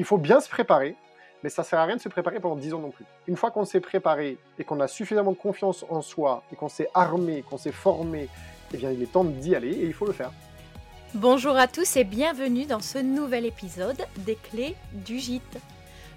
il faut bien se préparer, mais ça sert à rien de se préparer pendant 10 ans non plus. Une fois qu'on s'est préparé et qu'on a suffisamment de confiance en soi et qu'on s'est armé, qu'on s'est formé, eh bien il est temps d'y aller et il faut le faire. Bonjour à tous et bienvenue dans ce nouvel épisode des clés du gîte.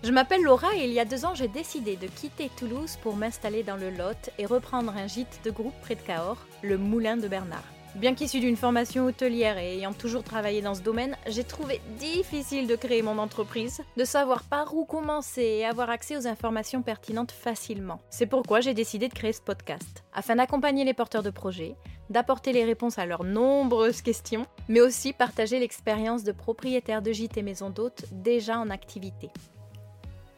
Je m'appelle Laura et il y a deux ans j'ai décidé de quitter Toulouse pour m'installer dans le Lot et reprendre un gîte de groupe près de Cahors, le Moulin de Bernard. Bien qu'issu d'une formation hôtelière et ayant toujours travaillé dans ce domaine, j'ai trouvé difficile de créer mon entreprise, de savoir par où commencer et avoir accès aux informations pertinentes facilement. C'est pourquoi j'ai décidé de créer ce podcast, afin d'accompagner les porteurs de projets, d'apporter les réponses à leurs nombreuses questions, mais aussi partager l'expérience de propriétaires de gîtes et maisons d'hôtes déjà en activité.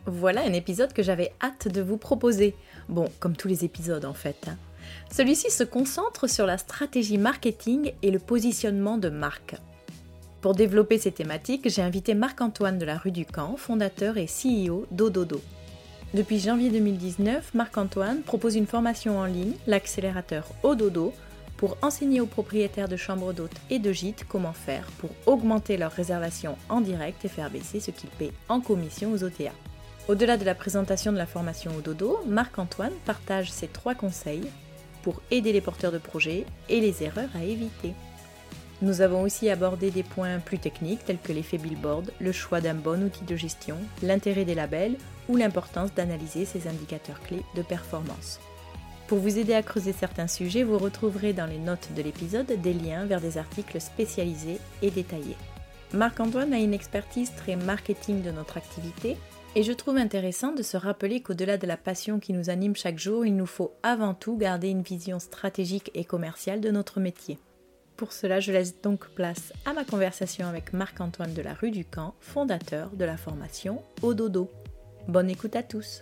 Voilà un épisode que j'avais hâte de vous proposer. Bon, comme tous les épisodes en fait. Hein. Celui-ci se concentre sur la stratégie marketing et le positionnement de marque. Pour développer ces thématiques, j'ai invité Marc-Antoine de la rue du Camp, fondateur et CEO d'Ododo. Depuis janvier 2019, Marc-Antoine propose une formation en ligne, l'accélérateur Ododo, pour enseigner aux propriétaires de chambres d'hôtes et de gîtes comment faire pour augmenter leurs réservations en direct et faire baisser ce qu'ils paient en commission aux OTA. Au-delà de la présentation de la formation Ododo, Marc-Antoine partage ses trois conseils pour aider les porteurs de projets et les erreurs à éviter. Nous avons aussi abordé des points plus techniques tels que l'effet billboard, le choix d'un bon outil de gestion, l'intérêt des labels ou l'importance d'analyser ces indicateurs clés de performance. Pour vous aider à creuser certains sujets, vous retrouverez dans les notes de l'épisode des liens vers des articles spécialisés et détaillés. Marc-Antoine a une expertise très marketing de notre activité et je trouve intéressant de se rappeler qu'au-delà de la passion qui nous anime chaque jour, il nous faut avant tout garder une vision stratégique et commerciale de notre métier. Pour cela, je laisse donc place à ma conversation avec Marc-Antoine de la rue du Camp, fondateur de la formation Ododo. Bonne écoute à tous.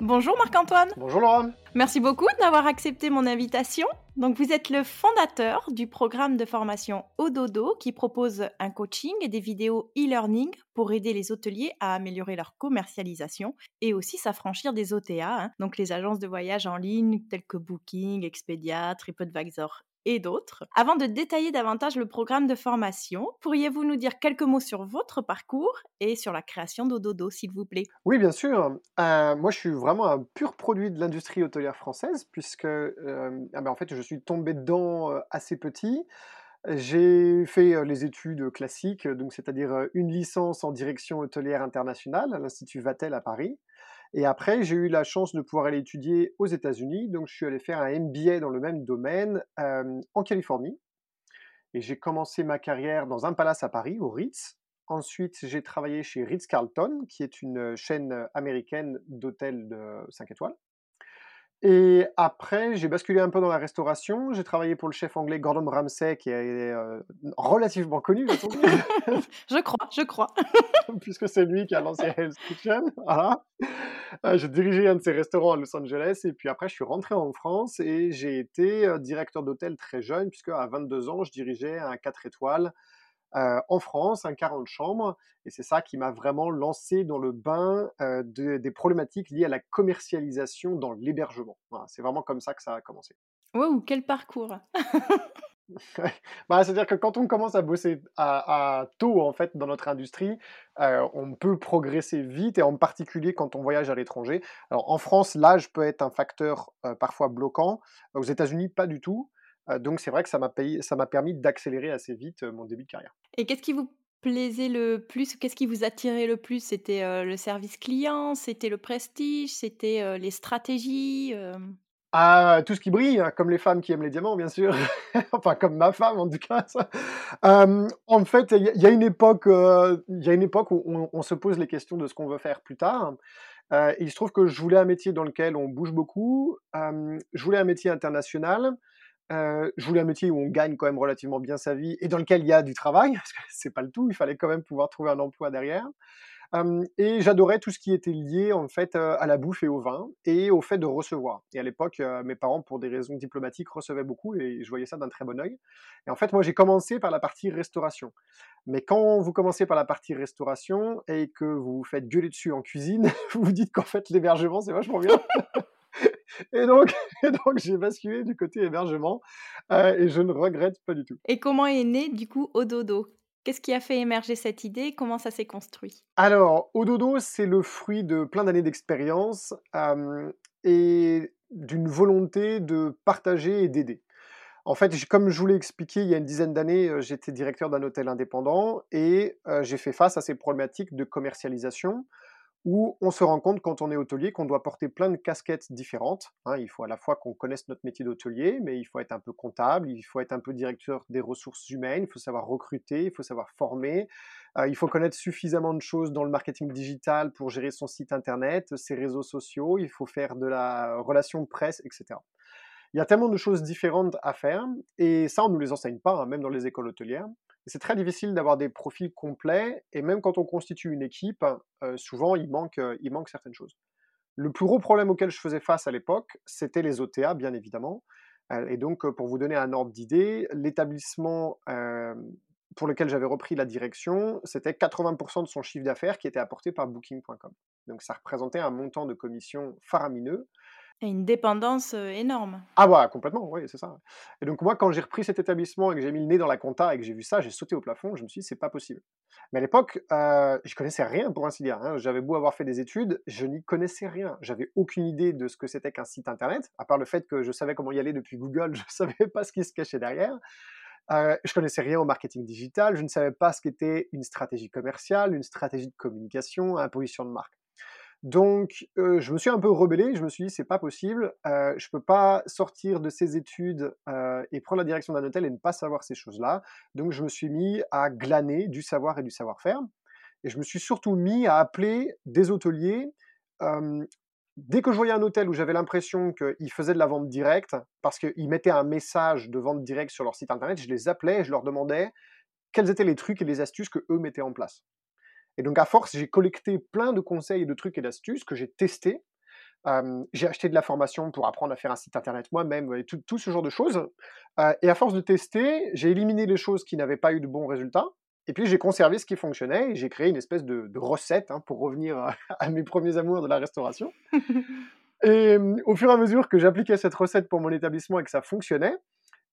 Bonjour Marc-Antoine. Bonjour Laura. Merci beaucoup d'avoir accepté mon invitation. Donc vous êtes le fondateur du programme de formation Ododo qui propose un coaching et des vidéos e-learning pour aider les hôteliers à améliorer leur commercialisation et aussi s'affranchir des OTA, hein. donc les agences de voyage en ligne telles que Booking, Expedia, TripAdvisor et d'autres. Avant de détailler davantage le programme de formation, pourriez-vous nous dire quelques mots sur votre parcours et sur la création d'Ododo, s'il vous plaît? Oui, bien sûr. Euh, moi, je suis vraiment un pur produit de l'industrie hôtelière française, puisque euh, ah ben, en fait, je suis tombé dedans euh, assez petit. J'ai fait les études classiques, donc c'est-à-dire une licence en direction hôtelière internationale à l'Institut Vatel à Paris. Et après, j'ai eu la chance de pouvoir aller étudier aux États-Unis. Donc, je suis allé faire un MBA dans le même domaine en Californie. Et j'ai commencé ma carrière dans un palace à Paris, au Ritz. Ensuite, j'ai travaillé chez Ritz-Carlton, qui est une chaîne américaine d'hôtels de 5 étoiles. Et après, j'ai basculé un peu dans la restauration. J'ai travaillé pour le chef anglais Gordon Ramsay, qui est euh, relativement connu, je crois, je crois. Puisque c'est lui qui a lancé Hell's Kitchen. Voilà. Euh, j'ai dirigé un de ses restaurants à Los Angeles. Et puis après, je suis rentré en France et j'ai été euh, directeur d'hôtel très jeune, puisque à 22 ans, je dirigeais un 4 étoiles euh, en France, un 40 chambres, et c'est ça qui m'a vraiment lancé dans le bain euh, des problématiques liées à la commercialisation dans l'hébergement. c'est vraiment comme ça que ça a commencé. Wow, quel parcours bah, C'est-à-dire que quand on commence à bosser à, tôt en fait dans notre industrie, euh, on peut progresser vite et en particulier quand on voyage à l'étranger. Alors en France, l'âge peut être un facteur parfois bloquant. Aux États-Unis, pas du tout donc c'est vrai que ça m'a permis d'accélérer assez vite mon début de carrière. Et qu'est-ce qui vous plaisait le plus Qu'est-ce qui vous attirait le plus? C'était le service client C'était le prestige C'était les stratégies ah, tout ce qui brille, hein, comme les femmes qui aiment les diamants, bien sûr. enfin, comme ma femme, en tout cas. en fait, il y, a une époque, il y a une époque où on, se pose les questions de ce qu'on veut faire plus tard. il se trouve que je voulais un métier dans lequel on bouge beaucoup. je voulais un métier international. Euh, je voulais un métier où on gagne quand même relativement bien sa vie et dans lequel il y a du travail, parce que c'est pas le tout, il fallait quand même pouvoir trouver un emploi derrière. et j'adorais tout ce qui était lié en fait euh, à la bouffe et au vin et au fait de recevoir. Et à l'époque, euh, mes parents, pour des raisons diplomatiques, recevaient beaucoup et je voyais ça d'un très bon oeil. Et en fait, moi, j'ai commencé par la partie restauration. Mais quand vous commencez par la partie restauration et que vous vous faites gueuler dessus en cuisine, vous vous dites qu'en fait l'hébergement c'est vachement bien. Et donc, donc j'ai basculé du côté hébergement euh, et je ne regrette pas du tout. Et comment est né du coup Ododo? Qu'est-ce qui a fait émerger cette idée? Comment ça s'est construit? Alors, Ododo, c'est le fruit de plein d'années d'expérience et d'une volonté de partager et d'aider. En fait, comme je vous l'ai expliqué il y a une dizaine d'années, j'étais directeur d'un hôtel indépendant et j'ai fait face à ces problématiques de commercialisation où on se rend compte quand on est hôtelier qu'on doit porter plein de casquettes différentes. Hein. il faut à la fois qu'on connaisse notre métier d'hôtelier, mais il faut être un peu comptable, il faut être un peu directeur des ressources humaines, il faut savoir recruter, il faut savoir former, euh, il faut connaître suffisamment de choses dans le marketing digital pour gérer son site internet, ses réseaux sociaux, il faut faire de la relation presse, etc. Il y a tellement de choses différentes à faire, et ça, on ne nous les enseigne pas, hein, même dans les écoles hôtelières c'est très difficile d'avoir des profils complets, et même quand on constitue une équipe, euh, souvent il manque, euh, il manque certaines choses. Le plus gros problème auquel je faisais face à l'époque, c'était les OTA, bien évidemment. Euh, et donc, pour vous donner un ordre d'idée, l'établissement pour lequel j'avais repris la direction, c'était 80% de son chiffre d'affaires qui était apporté par Booking.com. Donc, ça représentait un montant de commission faramineux. Et une dépendance énorme. Ah ouais, complètement, oui, c'est ça. Et donc moi, quand j'ai repris cet établissement et que j'ai mis le nez dans la compta et que j'ai vu ça, j'ai sauté au plafond, je me suis dit, c'est pas possible. Mais à l'époque, je connaissais rien, pour ainsi dire. Hein. J'avais beau avoir fait des études, je n'y connaissais rien. J'avais aucune idée de ce que c'était qu'un site internet, à part le fait que je savais comment y aller depuis Google, je savais pas ce qui se cachait derrière. Euh, je connaissais rien au marketing digital, je ne savais pas ce qu'était une stratégie commerciale, une stratégie de communication, un position de marque. Donc, je me suis un peu rebellé. Je me suis dit, c'est pas possible. Euh, je peux pas sortir de ces études et prendre la direction d'un hôtel et ne pas savoir ces choses-là. Donc, je me suis mis à glaner du savoir et du savoir-faire. Et je me suis surtout mis à appeler des hôteliers. dès que je voyais un hôtel où j'avais l'impression qu'ils faisaient de la vente directe, parce qu'ils mettaient un message de vente directe sur leur site internet, je les appelais et je leur demandais quels étaient les trucs et les astuces que eux mettaient en place. Et donc, à force, j'ai collecté plein de conseils, de trucs et d'astuces que j'ai testés. j'ai acheté de la formation pour apprendre à faire un site internet moi-même et tout, ce genre de choses. et à force de tester, j'ai éliminé les choses qui n'avaient pas eu de bons résultats. Et puis j'ai conservé ce qui fonctionnait et j'ai créé une espèce de, recette hein, pour revenir à, mes premiers amours de la restauration. et au fur et à mesure que j'appliquais cette recette pour mon établissement et que ça fonctionnait,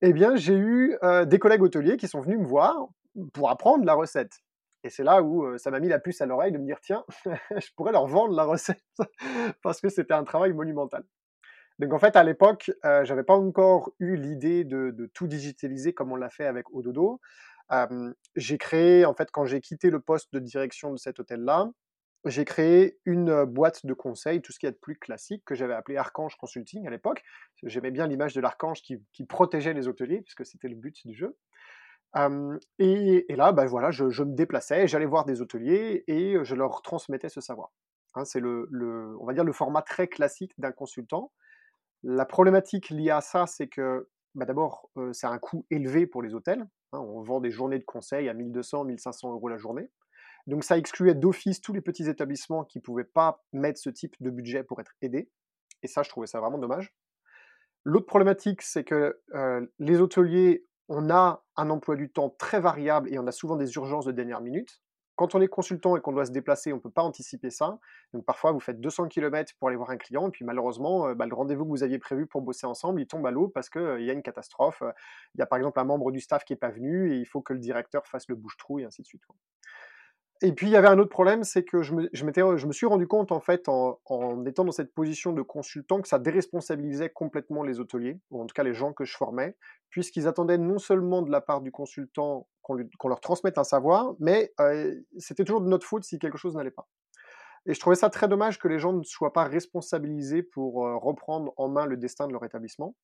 eh bien j'ai eu des collègues hôteliers qui sont venus me voir pour apprendre la recette. Et c'est là où ça m'a mis la puce à l'oreille de me dire tiens, je pourrais leur vendre la recette parce que c'était un travail monumental. Donc en fait, à l'époque, euh, j'avais pas encore eu l'idée de, tout digitaliser comme on l'a fait avec Ododo. j'ai créé, en fait, quand j'ai quitté le poste de direction de cet hôtel-là, j'ai créé une boîte de conseils, tout ce qui est de plus classique, que j'avais appelé Archange Consulting à l'époque. J'aimais bien l'image de l'archange qui, qui, protégeait les hôteliers, puisque c'était le but du jeu et, là, ben voilà, je, me déplaçais, j'allais voir des hôteliers et je leur transmettais ce savoir. Hein, c'est le, on va dire le format très classique d'un consultant. La problématique liée à ça, c'est que bah, d'abord, c'est un coût élevé pour les hôtels. Hein, on vend des journées de conseil à 1200, 1500 euros la journée. Donc ça excluait d'office tous les petits établissements qui ne pouvaient pas mettre ce type de budget pour être aidés. Et ça, je trouvais ça vraiment dommage. L'autre problématique, c'est que les hôteliers on a un emploi du temps très variable et on a souvent des urgences de dernière minute. Quand on est consultant et qu'on doit se déplacer, on ne peut pas anticiper ça. Donc parfois, vous faites 200 km pour aller voir un client, et puis malheureusement, euh, bah, le rendez-vous que vous aviez prévu pour bosser ensemble, il tombe à l'eau parce qu'il y a une catastrophe. Il y a par exemple un membre du staff qui n'est pas venu, et il faut que le directeur fasse le bouche-trou, et ainsi de suite. Et puis il y avait un autre problème, c'est que je me, suis rendu compte en fait en, étant dans cette position de consultant que ça déresponsabilisait complètement les hôteliers, ou en tout cas les gens que je formais, puisqu'ils attendaient non seulement de la part du consultant qu'on leur transmette un savoir, mais euh, c'était toujours de notre faute si quelque chose n'allait pas. Et je trouvais ça très dommage que les gens ne soient pas responsabilisés pour euh, reprendre en main le destin de leur établissement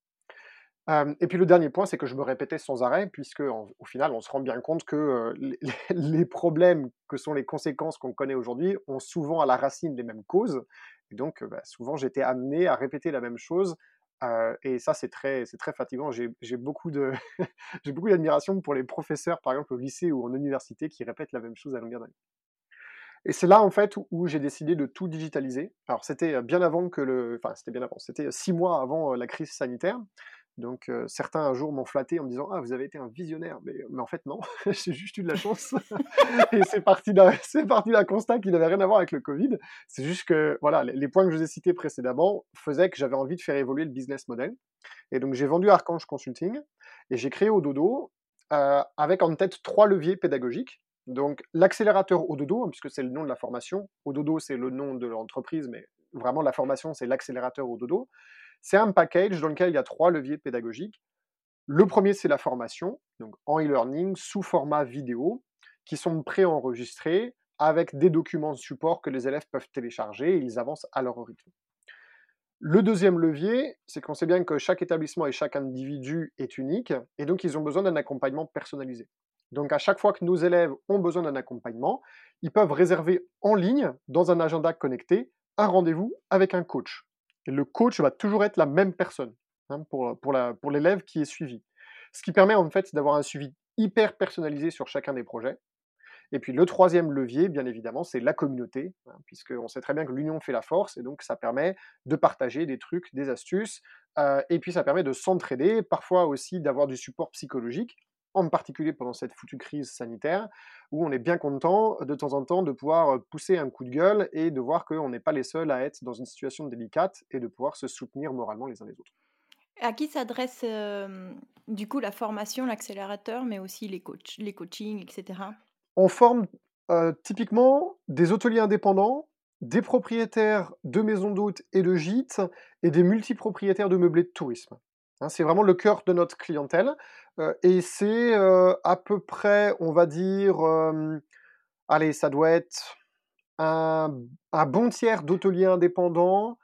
et puis le dernier point, c'est que je me répétais sans arrêt, puisque au final, on se rend bien compte que les, problèmes que sont les conséquences qu'on connaît aujourd'hui ont souvent à la racine les mêmes causes. Et donc, bah, souvent, j'étais amené à répéter la même chose. et ça, c'est très, fatigant. J'ai beaucoup j'ai beaucoup d'admiration pour les professeurs, par exemple au lycée ou en université, qui répètent la même chose à longueur d'année. Et c'est là, en fait, où, j'ai décidé de tout digitaliser. Alors, c'était bien avant que le. Enfin, c'était bien avant. C'était six mois avant la crise sanitaire. Donc certains un jour m'ont flatté en me disant ah vous avez été un visionnaire mais, mais en fait non j'ai juste eu de la chance et c'est parti d'un c'est parti d'un constat qui n'avait rien à voir avec le Covid c'est juste que voilà les, points que je vous ai cités précédemment faisaient que j'avais envie de faire évoluer le business model et donc j'ai vendu Archange Consulting et j'ai créé Ododo avec en tête trois leviers pédagogiques. Donc l'accélérateur au dodo, hein, puisque c'est le nom de la formation. Au dodo, c'est le nom de l'entreprise, mais vraiment la formation, c'est l'accélérateur au dodo. C'est un package dans lequel il y a trois leviers pédagogiques. Le premier, c'est la formation, donc en e-learning, sous format vidéo, qui sont préenregistrés avec des documents de support que les élèves peuvent télécharger et ils avancent à leur rythme. Le deuxième levier, c'est qu'on sait bien que chaque établissement et chaque individu est unique, et donc ils ont besoin d'un accompagnement personnalisé. Donc à chaque fois que nos élèves ont besoin d'un accompagnement, ils peuvent réserver en ligne, dans un agenda connecté, un rendez-vous avec un coach. Le coach va toujours être la même personne hein, pour, pour l'élève qui est suivi. Ce qui permet en fait d'avoir un suivi hyper personnalisé sur chacun des projets. Et puis le troisième levier, bien évidemment, c'est la communauté, hein, puisqu'on sait très bien que l'union fait la force, et donc ça permet de partager des trucs, des astuces, euh, et puis ça permet de s'entraider, parfois aussi d'avoir du support psychologique en particulier pendant cette foutue crise sanitaire, où on est bien content de temps en temps de pouvoir pousser un coup de gueule et de voir qu'on n'est pas les seuls à être dans une situation délicate et de pouvoir se soutenir moralement les uns les autres. À qui s'adresse du coup la formation, l'accélérateur, mais aussi les, coachs, les coachings, etc. On forme typiquement des hôteliers indépendants, des propriétaires de maisons d'hôtes et de gîtes et des multipropriétaires de meublés de tourisme. Hein, c'est vraiment le cœur de notre clientèle. et c'est à peu près, on va dire, allez, ça doit être un, bon tiers d'hôteliers indépendants,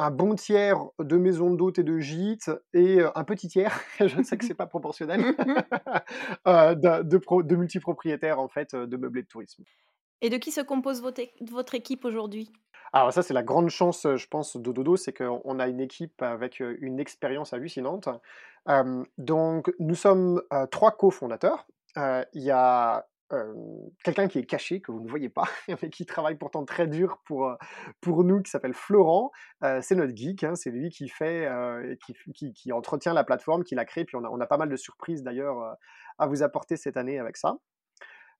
un bon tiers de maisons d'hôtes et de gîtes, et un petit tiers, je sais que c'est pas proportionnel, de, de, de, multipropriétaires en fait de meublés de tourisme. Et de qui se compose votre équipe aujourd'hui? Alors ça, c'est la grande chance, je pense, de Dodo, c'est qu'on a une équipe avec une expérience hallucinante. donc, nous sommes trois cofondateurs. Il y a quelqu'un qui est caché, que vous ne voyez pas, mais qui travaille pourtant très dur pour, pour nous, qui s'appelle Florent. c'est notre geek, hein, c'est lui qui fait, qui, qui, entretient la plateforme, qui la crée. Puis on on a pas mal de surprises d'ailleurs à vous apporter cette année avec ça.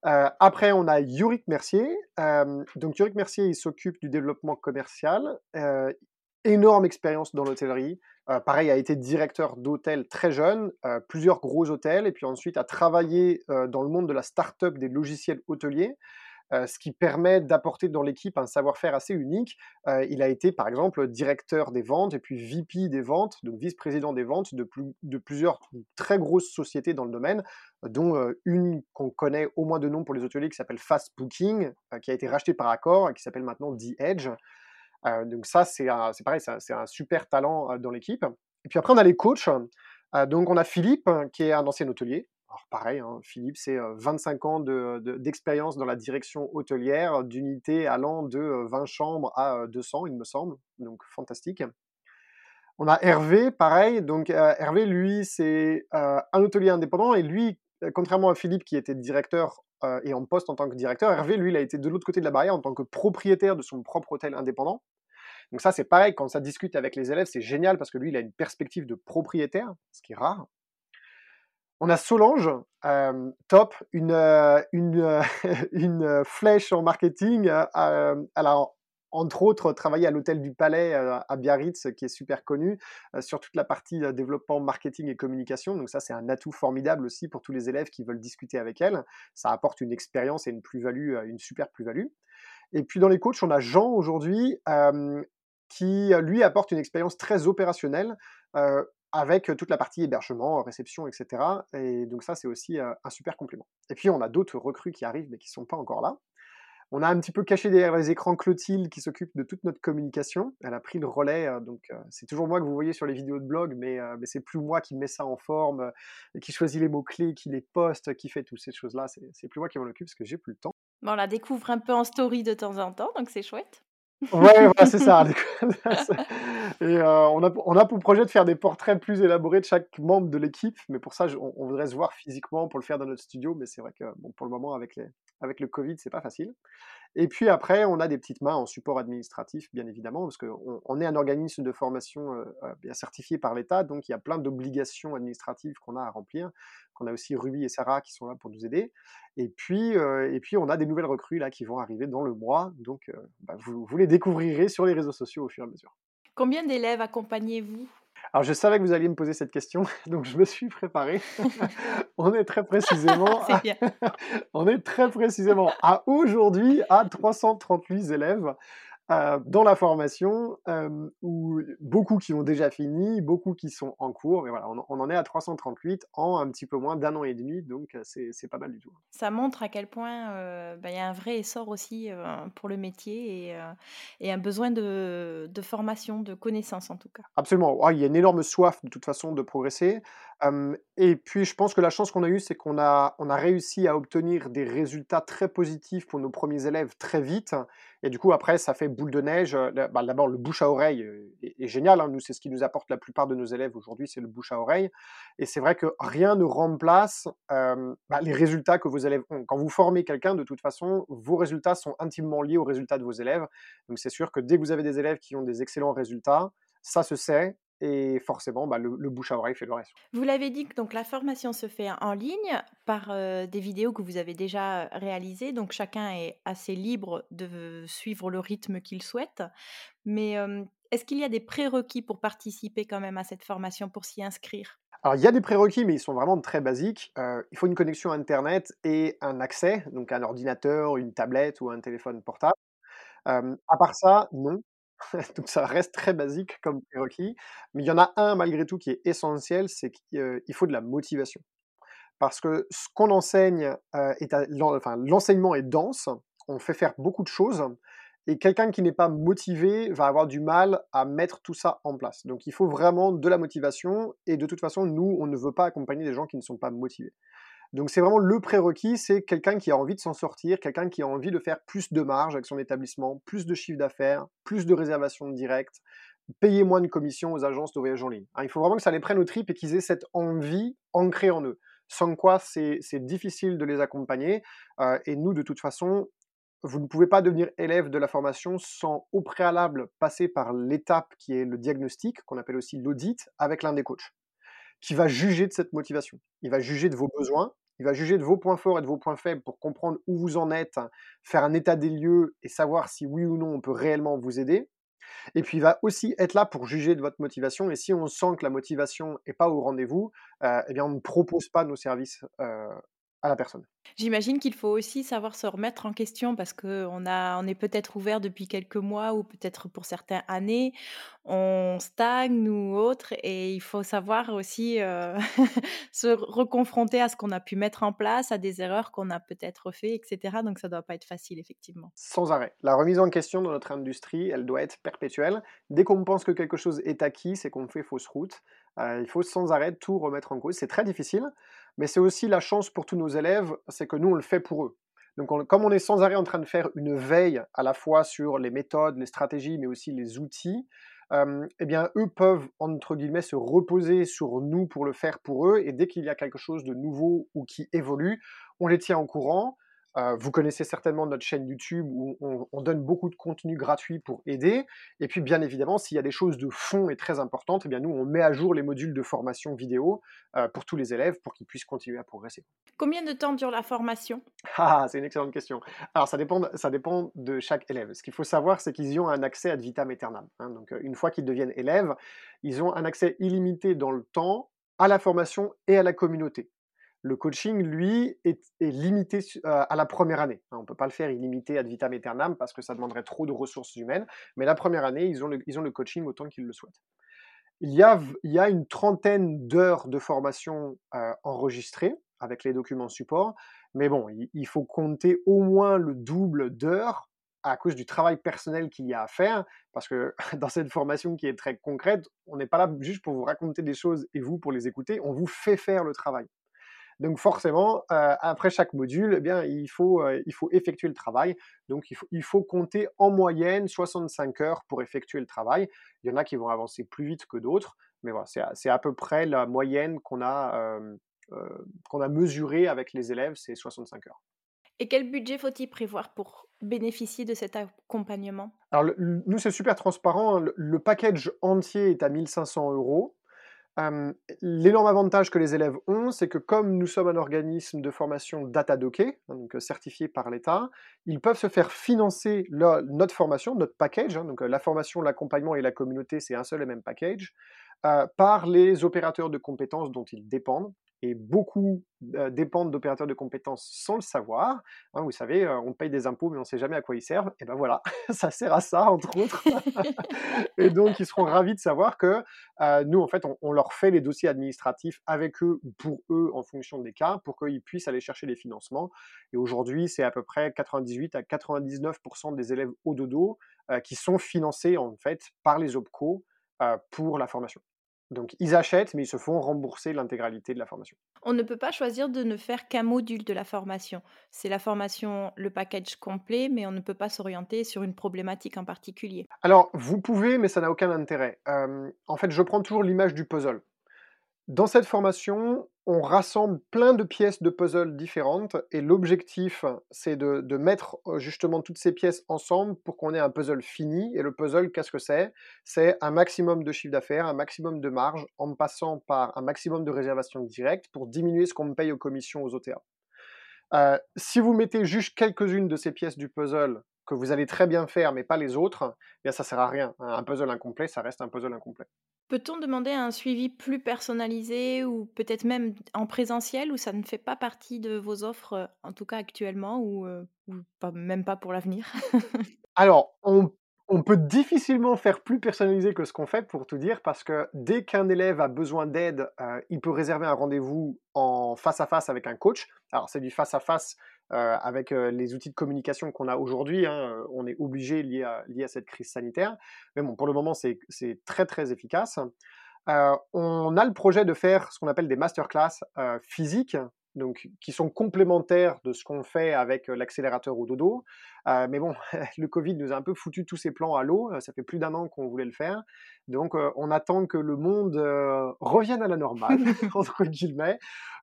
Euh, après, on a Yorick Mercier. Euh, donc, Yorick Mercier, il s'occupe du développement commercial. Euh, énorme expérience dans l'hôtellerie. pareil, a été directeur d'hôtel très jeune, plusieurs gros hôtels, et puis ensuite a travaillé dans le monde de la start-up des logiciels hôteliers. Euh, ce qui permet d'apporter dans l'équipe un savoir-faire assez unique. Euh, il a été, par exemple, directeur des ventes et puis VP des ventes, donc vice-président des ventes de, plusieurs très grosses sociétés dans le domaine, dont euh, une qu'on connaît au moins de nom pour les hôteliers qui s'appelle Fast Booking, qui a été rachetée par Accor et qui s'appelle maintenant The Edge. donc ça, c'est pareil, c'est un, super talent dans l'équipe. Et puis après, on a les coachs. donc on a Philippe, qui est un ancien hôtelier, alors pareil, hein, Philippe, c'est 25 ans d'expérience dans la direction hôtelière, d'unités allant de 20 chambres à 200, il me semble. Donc fantastique. On a Hervé, pareil. Donc Hervé, lui, c'est un hôtelier indépendant et lui, contrairement à Philippe qui était directeur et en poste en tant que directeur, Hervé, lui, il a été de l'autre côté de la barrière en tant que propriétaire de son propre hôtel indépendant. Donc ça, c'est pareil, quand ça discute avec les élèves, c'est génial parce que lui, il a une perspective de propriétaire, ce qui est rare. On a Solange, euh, top, une, euh, euh, une, flèche en marketing. elle a entre autres travaillé à l'hôtel du Palais à Biarritz, qui est super connu, sur toute la partie développement, marketing et communication. Donc ça, c'est un atout formidable aussi pour tous les élèves qui veulent discuter avec elle. Ça apporte une expérience et une plus-value, une super plus-value. Et puis dans les coachs, on a Jean aujourd'hui, qui lui apporte une expérience très opérationnelle avec toute la partie hébergement, réception, etc. Et donc ça, c'est aussi un super complément. Et puis, on a d'autres recrues qui arrivent, mais qui ne sont pas encore là. On a un petit peu caché derrière les écrans Clotilde qui s'occupe de toute notre communication. Elle a pris le relais, donc c'est toujours moi que vous voyez sur les vidéos de blog, mais, c'est plus moi qui mets ça en forme, qui choisit les mots-clés, qui les poste, qui fait toutes ces choses-là. C'est plus moi qui m'en occupe parce que j'ai plus le temps. on la découvre un peu en story de temps en temps, donc c'est chouette. Ouais, c'est ça. Et euh, on, a, on a pour projet de faire des portraits plus élaborés de chaque membre de l'équipe, mais pour ça, on, voudrait se voir physiquement pour le faire dans notre studio, mais c'est vrai que bon, pour le moment, avec, les, avec le Covid, c'est pas facile. Et puis après, on a des petites mains en support administratif, bien évidemment, parce qu'on on est un organisme de formation euh, euh, certifié par l'État, donc il y a plein d'obligations administratives qu'on a à remplir. Qu'on a aussi Ruby et Sarah qui sont là pour nous aider. Et puis, euh, et puis on a des nouvelles recrues là qui vont arriver dans le mois, donc bah, vous, vous les découvrirez sur les réseaux sociaux au fur et à mesure. Combien d'élèves accompagnez-vous? Alors, je savais que vous alliez me poser cette question, donc je me suis préparé. on est très précisément, bien. on est très précisément à aujourd'hui à 338 élèves euh, dans la formation, euh, où beaucoup qui ont déjà fini, beaucoup qui sont en cours, mais voilà, on, on en est à 338 en un petit peu moins d'un an et demi, donc euh, c'est pas mal du tout. Ça montre à quel point euh, bah, il y a un vrai essor aussi pour le métier et, et un besoin de, de formation, de connaissances en tout cas. Absolument. Ah, il y a une énorme soif de toute façon de progresser. Et puis je pense que la chance qu'on a eue, c'est qu'on a on a réussi à obtenir des résultats très positifs pour nos premiers élèves très vite et du coup après ça fait boule de neige, heu, bah, d'abord le bouche à oreille, heu, est génial, hein. Nous, c'est ce qui nous apporte la plupart de nos élèves aujourd'hui, c'est le bouche à oreille et c'est vrai que rien ne remplace, hem, bah, les résultats que vos élèves ont. Quand vous formez quelqu'un, de toute façon, vos résultats sont intimement liés aux résultats de vos élèves. Donc c'est sûr que dès que vous avez des élèves qui ont des excellents résultats, ça se sait et forcément, bah, le, le bouche à oreille fait le reste. Vous l'avez dit que donc la formation se fait en ligne par euh, des vidéos que vous avez déjà réalisées, donc chacun est assez libre de suivre le rythme qu'il souhaite. Mais euh, est-ce qu'il y a des prérequis pour participer quand même à cette formation, pour s'y inscrire? Alors, il y a des prérequis, mais ils sont vraiment très basiques. Euh, il faut une connexion Internet et un accès, donc un ordinateur, une tablette ou un téléphone portable. Euh, à part ça, non. Donc ça reste très basique comme prérequis, mais il y en a un malgré tout qui est essentiel, c'est qu'il faut de la motivation. Parce que ce qu'on enseigne, heu, est à enfin l'enseignement est dense, on fait faire beaucoup de choses et quelqu'un qui n'est pas motivé va avoir du mal à mettre tout ça en place. Donc il faut vraiment de la motivation et de toute façon, nous, on ne veut pas accompagner des gens qui ne sont pas motivés. Donc c'est vraiment le prérequis, c'est quelqu'un qui a envie de s'en sortir, quelqu'un qui a envie de faire plus de marge avec son établissement, plus de chiffre d'affaires, plus de réservations directes, payer moins de commissions aux agences de voyage en ligne. Hein, il faut vraiment que ça les prenne au trip et qu'ils aient cette envie ancrée en eux. Sans quoi, c'est difficile de les accompagner. Euh, et nous, de toute façon, vous ne pouvez pas devenir élève de la formation sans au préalable passer par l'étape qui est le diagnostic, qu'on appelle aussi l'audit, avec l'un des coachs, qui va juger de cette motivation. Il va juger de vos besoins, il va juger de vos points forts et de vos points faibles pour comprendre où vous en êtes, faire un état des lieux et savoir si oui ou non on peut réellement vous aider. Et puis il va aussi être là pour juger de votre motivation. Et si on sent que la motivation n'est pas au rendez-vous, euh, eh bien on ne propose pas nos services euh, à la personne. J'imagine qu'il faut aussi savoir se remettre en question parce qu'on on est peut-être ouvert depuis quelques mois ou peut-être pour certaines années, on stagne ou autre, et il faut savoir aussi euh, se reconfronter à ce qu'on a pu mettre en place, à des erreurs qu'on a peut-être fait, etc. Donc ça doit pas être facile, effectivement. Sans arrêt. La remise en question dans notre industrie, elle doit être perpétuelle. Dès qu'on pense que quelque chose est acquis, c'est qu'on fait fausse route. Euh, il faut sans arrêt tout remettre en cause. C'est très difficile, mais c'est aussi la chance pour tous nos élèves, c'est que nous, on le fait pour eux. Donc, on- comme on est sans arrêt en train de faire une veille à la fois sur les méthodes, les stratégies, mais aussi les outils, eh bien, eux peuvent, entre guillemets, se reposer sur nous pour le faire pour eux. Et dès qu'il y a quelque chose de nouveau ou qui évolue, on les tient au courant. Euh, vous connaissez certainement notre chaîne YouTube où on, on donne beaucoup de contenu gratuit pour aider. Et puis, bien évidemment, s'il y a des choses de fond et très importantes, eh bien, nous, on met à jour les modules de formation vidéo euh, pour tous les élèves pour qu'ils puissent continuer à progresser. Combien de temps dure la formation? Ah, c'est une excellente question. Alors, ça dépend, ça dépend de chaque élève. Ce qu'il faut savoir, c'est qu'ils y ont un accès ad vitam aeternam. hein. Donc, une fois qu'ils deviennent élèves, ils ont un accès illimité dans le temps à la formation et à la communauté. Le coaching, lui, est, limité euh, à la première année. hein. On ne peut pas le faire illimité ad vitam aeternam parce que ça demanderait trop de ressources humaines. Mais la première année, ils ont le, le coaching autant qu'ils le souhaitent. Il y a, v- il y a une trentaine d'heures de formation euh, enregistrées avec les documents support, mais bon, il, il faut compter au moins le double d'heures à cause du travail personnel qu'il y a à faire, parce que dans cette formation qui est très concrète, on n'est pas là juste pour vous raconter des choses et vous pour les écouter, on vous fait faire le travail. Donc forcément, euh, après chaque module, eh bien, il, faut, euh, il faut effectuer le travail. Donc il faut, il faut compter en moyenne 65 heures pour effectuer le travail. Il y en a qui vont avancer plus vite que d'autres, mais voilà, c'est à, peu près la moyenne qu'on a, euh, qu'on a mesurée avec les élèves, c'est 65 heures. Et quel budget faut-il prévoir pour bénéficier de cet accompagnement? Alors le- nous, c'est super transparent. hein. Le, le package entier est à 1500 euros. L'énorme avantage que les élèves ont, c'est que comme nous sommes un organisme de formation data-docké, hein, donc certifié par l'État, ils peuvent se faire financer notre formation, notre package, hein, donc la formation, l'accompagnement et la communauté, c'est un seul et même package, par les opérateurs de compétences dont ils dépendent et beaucoup dépendent d'opérateurs de compétences sans le savoir. Hein, vous savez, on paye des impôts, mais on ne sait jamais à quoi ils servent. Et ben voilà, ça sert à ça, entre autres. et donc, ils seront ravis de savoir que nous, en fait, on, leur fait les dossiers administratifs avec eux ou pour eux en fonction des cas, pour qu'ils puissent aller chercher les financements. Et aujourd'hui, c'est à peu près 98 à 99% des élèves au dodo qui sont financés, en fait, par les OPCO pour la formation. Donc ils achètent, mais ils se font rembourser l'intégralité de la formation. On ne peut pas choisir de ne faire qu'un module de la formation. C'est la formation, le package complet, mais on ne peut pas s'orienter sur une problématique en particulier. Alors, vous pouvez, mais ça n'a aucun intérêt. en fait, je prends toujours l'image du puzzle. Dans cette formation, on rassemble plein de pièces de puzzle différentes et l'objectif, c'est de, mettre justement toutes ces pièces ensemble pour qu'on ait un puzzle fini. Et le puzzle, qu'est-ce que c'est? C'est un maximum de chiffre d'affaires, un maximum de marge en passant par un maximum de réservations directes pour diminuer ce qu'on me paye aux commissions aux OTA. si vous mettez juste quelques-unes de ces pièces du puzzle que vous allez très bien faire, mais pas les autres, eh bien ça sert à rien. Un puzzle incomplet, ça reste un puzzle incomplet. Peut-on demander un suivi plus personnalisé ou peut-être même en présentiel ou ça ne fait pas partie de vos offres, euh, en tout cas actuellement ou, euh, même pas pour l'avenir? Alors, on on peut difficilement faire plus personnalisé que ce qu'on fait pour tout dire, parce que dès qu'un élève a besoin d'aide, euh, il peut réserver un rendez-vous en face à face avec un coach. Alors c'est du face à face avec les outils de communication qu'on a aujourd'hui. Hein, on est obligé lié à, lié à cette crise sanitaire. Mais bon, pour le moment, c'est très très efficace. on a le projet de faire ce qu'on appelle des masterclass physiques donc qui sont complémentaires de ce qu'on fait avec l'accélérateur au dodo. mais bon, le Covid nous a un peu foutu tous ces plans à l'eau. Ça fait plus d'un an qu'on voulait le faire. Donc on attend que le monde revienne à la normale, entre guillemets,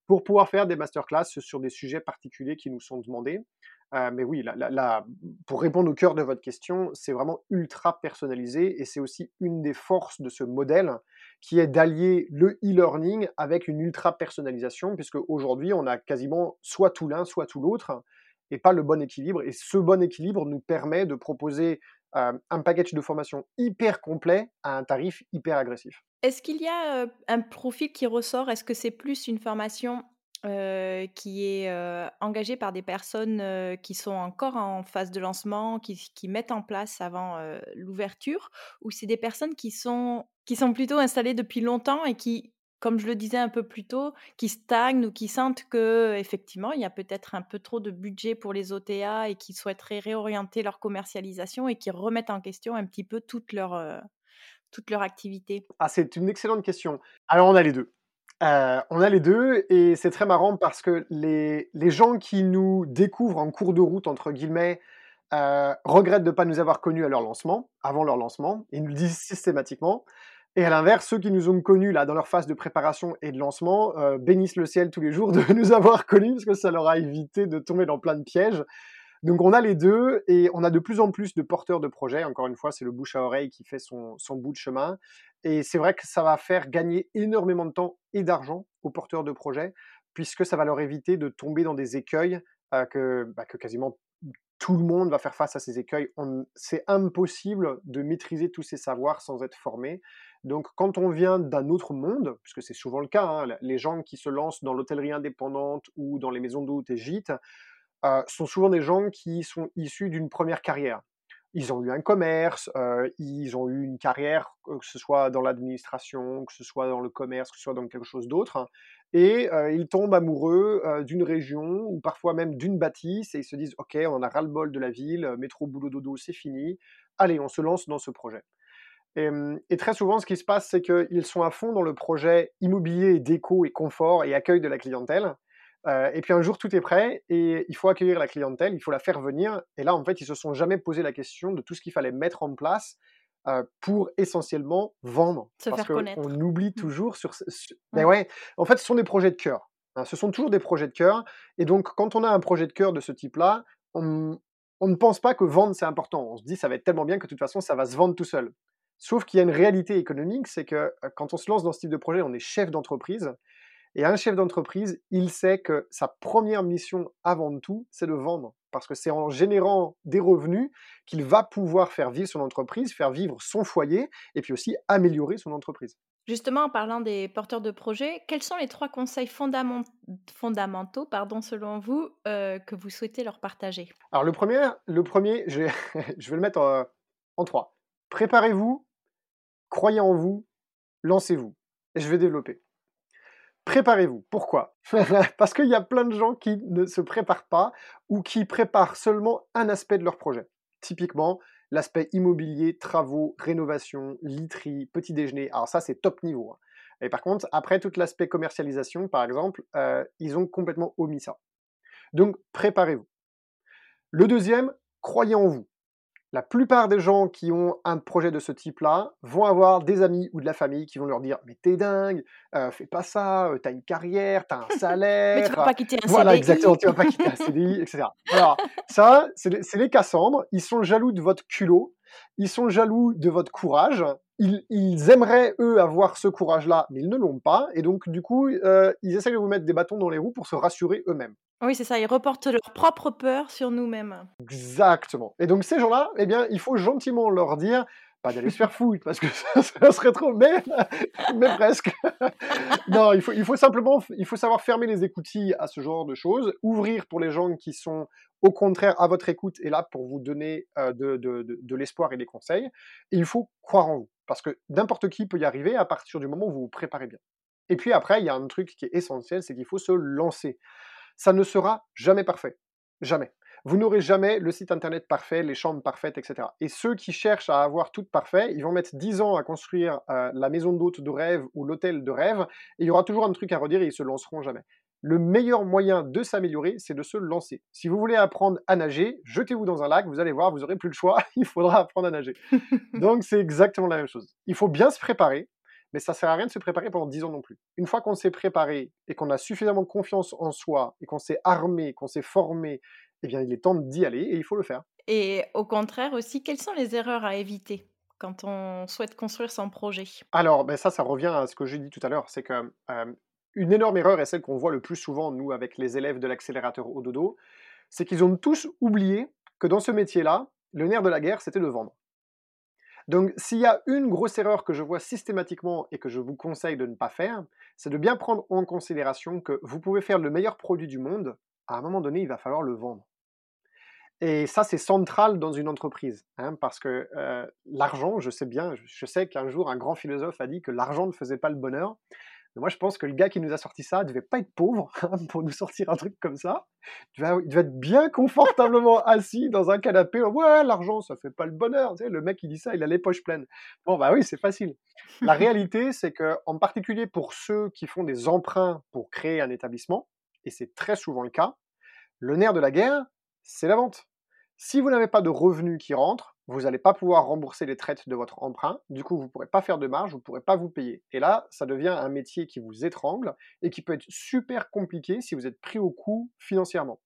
pour pouvoir faire des masterclass sur des sujets particuliers qui nous sont demandés. mais oui, pour répondre au cœur de votre question, c'est vraiment ultra personnalisé et c'est aussi une des forces de ce modèle qui est d'allier le e-learning avec une ultra personnalisation, puisque aujourd'hui on a quasiment soit tout l'un, soit tout l'autre, et pas le bon équilibre. Et ce bon équilibre nous permet de proposer un package de formation hyper complet à un tarif hyper agressif. Est-ce qu'il y a un profil qui ressort? Est-ce que c'est plus une formation qui est engagée par des personnes qui sont encore en phase de lancement, qui, qui mettent en place avant l'ouverture, ou c'est des personnes qui sont, qui sont plutôt installées depuis longtemps et qui, comme je le disais un peu plus tôt, qui stagnent ou qui sentent que effectivement il y a peut-être un peu trop de budget pour les OTA et qui souhaiteraient réorienter leur commercialisation et qui remettent en question un petit peu toute leur, toute leur activité Ah, c'est une excellente question. Alors on a les deux. Euh, on a les deux et c'est très marrant parce que les, les gens qui nous découvrent en cours de route, entre guillemets, euh, regrettent de ne pas nous avoir connus à leur lancement, avant leur lancement, ils nous le disent systématiquement. Et à l'inverse, ceux qui nous ont connus là dans leur phase de préparation et de lancement euh, bénissent le ciel tous les jours de nous avoir connus parce que ça leur a évité de tomber dans plein de pièges. Donc on a les deux et on a de plus en plus de porteurs de projets. Encore une fois, c'est le bouche à oreille qui fait son, bout de chemin. Et c'est vrai que ça va faire gagner énormément de temps et d'argent aux porteurs de projets, puisque ça va leur éviter de tomber dans des écueils euh, que, bah, que quasiment tout le monde va faire face à ces écueils. C'est impossible de maîtriser tous ces savoirs sans être formé. Donc quand on vient d'un autre monde, puisque c'est souvent le cas, hein, les gens qui se lancent dans l'hôtellerie indépendante ou dans les maisons d'hôtes et gîtes, euh, sont souvent des gens qui sont issus d'une première carrière. Ils ont eu un commerce, euh, ils ont eu une carrière, que ce soit dans l'administration, que ce soit dans le commerce, que ce soit dans quelque chose d'autre, et euh, ils tombent amoureux d'une région ou parfois même d'une bâtisse et ils se disent ok, on a ras-le-bol de la ville, métro, boulot, dodo, c'est fini, allez, on se lance dans ce projet. Et, et, très souvent, ce qui se passe, c'est qu'ils sont à fond dans le projet immobilier, déco et confort et accueil de la clientèle. Euh, et puis un jour, tout est prêt et il faut accueillir la clientèle, il faut la faire venir. Et là, en fait, ils se sont jamais posé la question de tout ce qu'il fallait mettre en place euh, pour essentiellement vendre. Se Parce qu'on oublie mmh. toujours sur. Mais ouais, en fait, ce sont des projets de cœur. Hein. ce sont toujours des projets de cœur. Et donc, quand on a un projet de cœur de ce type-là, on, on ne pense pas que vendre c'est important. On se dit ça va être tellement bien que de toute façon ça va se vendre tout seul. Sauf qu'il y a une réalité économique, c'est que quand on se lance dans ce type de projet, on est chef d'entreprise. Et un chef d'entreprise, il sait que sa première mission avant tout, c'est de vendre. Parce que c'est en générant des revenus qu'il va pouvoir faire vivre son entreprise, faire vivre son foyer et puis aussi améliorer son entreprise. Justement, en parlant des porteurs de projets, quels sont les trois conseils fondamentaux, pardon, selon vous, euh, que vous souhaitez leur partager? Alors le premier, le premier je, vais, le mettre en, en trois. Préparez-vous, croyez en vous, lancez-vous. Et je vais développer. Préparez-vous. Pourquoi? Parce qu'il y a plein de gens qui ne se préparent pas ou qui préparent seulement un aspect de leur projet. Typiquement, l'aspect immobilier, travaux, rénovation, literie, petit déjeuner. Alors ça, c'est top niveau. Hein. Et par contre, après, tout l'aspect commercialisation, par exemple, euh, ils ont complètement omis ça. Donc, préparez-vous. Le deuxième, croyez en vous la plupart des gens qui ont un projet de ce type-là vont avoir des amis ou de la famille qui vont leur dire Mais t'es dingue, euh, fais pas ça, euh, t'as une carrière, t'as un salaire. Mais tu vas pas quitter un CDI. Voilà, exactement, tu vas pas quitter un CDI, etc. Alors, ça, c'est les, les Cassandres. Ils sont jaloux de votre culot, ils sont jaloux de votre courage. Ils, ils aimeraient, eux, avoir ce courage-là, mais ils ne l'ont pas. Et donc, du coup, euh, ils essaient de vous mettre des bâtons dans les roues pour se rassurer eux-mêmes. Oui, c'est ça, ils reportent leur propre peur sur nous-mêmes. Exactement. Et donc ces gens-là, eh bien, il faut gentiment leur dire, pas d'aller se faire foutre, parce que ça, serait trop, mais, mais presque. non, il faut, il faut simplement, il faut savoir fermer les écoutilles à ce genre de choses, ouvrir pour les gens qui sont au contraire à votre écoute et là pour vous donner euh, de, de, de, de l'espoir et des conseils. Et il faut croire en vous, parce que n'importe qui peut y arriver à partir du moment où vous vous préparez bien. Et puis après, il y a un truc qui est essentiel, c'est qu'il faut se lancer ça ne sera jamais parfait. Jamais. Vous n'aurez jamais le site internet parfait, les chambres parfaites, etc. Et ceux qui cherchent à avoir tout parfait, ils vont mettre 10 ans à construire euh, la maison d'hôte de rêve ou l'hôtel de rêve, et il y aura toujours un truc à redire et ils se lanceront jamais. Le meilleur moyen de s'améliorer, c'est de se lancer. Si vous voulez apprendre à nager, jetez-vous dans un lac, vous allez voir, vous n'aurez plus le choix, il faudra apprendre à nager. Donc c'est exactement la même chose. Il faut bien se préparer, mais ça sert à rien de se préparer pendant 10 ans non plus. Une fois qu'on s'est préparé et qu'on a suffisamment de confiance en soi et qu'on s'est armé, qu'on s'est formé, eh bien, il est temps d'y aller et il faut le faire. Et au contraire aussi, quelles sont les erreurs à éviter quand on souhaite construire son projet? Alors, ben ça, ça revient à ce que j'ai dit tout à l'heure, c'est que euh, une énorme erreur, et celle qu'on voit le plus souvent, nous, avec les élèves de l'accélérateur au dodo, c'est qu'ils ont tous oublié que dans ce métier-là, le nerf de la guerre, c'était de vendre. Donc, s'il y a une grosse erreur que je vois systématiquement et que je vous conseille de ne pas faire, c'est de bien prendre en considération que vous pouvez faire le meilleur produit du monde, à un moment donné, il va falloir le vendre. Et ça, c'est central dans une entreprise, hein, parce que euh, l'argent, je sais bien, je sais qu'un jour, un grand philosophe a dit que l'argent ne faisait pas le bonheur, moi, je pense que le gars qui nous a sorti ça devait pas être pauvre hein, pour nous sortir un truc comme ça. Il devait, être bien confortablement assis dans un canapé. Ouais, l'argent, ça fait pas le bonheur. le mec qui dit ça, il a les poches pleines. Bon, bah oui, c'est facile. La réalité, c'est que, en particulier pour ceux qui font des emprunts pour créer un établissement, et c'est très souvent le cas, le nerf de la guerre, c'est la vente. Si vous n'avez pas de revenus qui rentrent, vous n'allez pas pouvoir rembourser les traites de votre emprunt, du coup vous ne pourrez pas faire de marge, vous ne pourrez pas vous payer. Et là, ça devient un métier qui vous étrangle et qui peut être super compliqué si vous êtes pris au coup financièrement.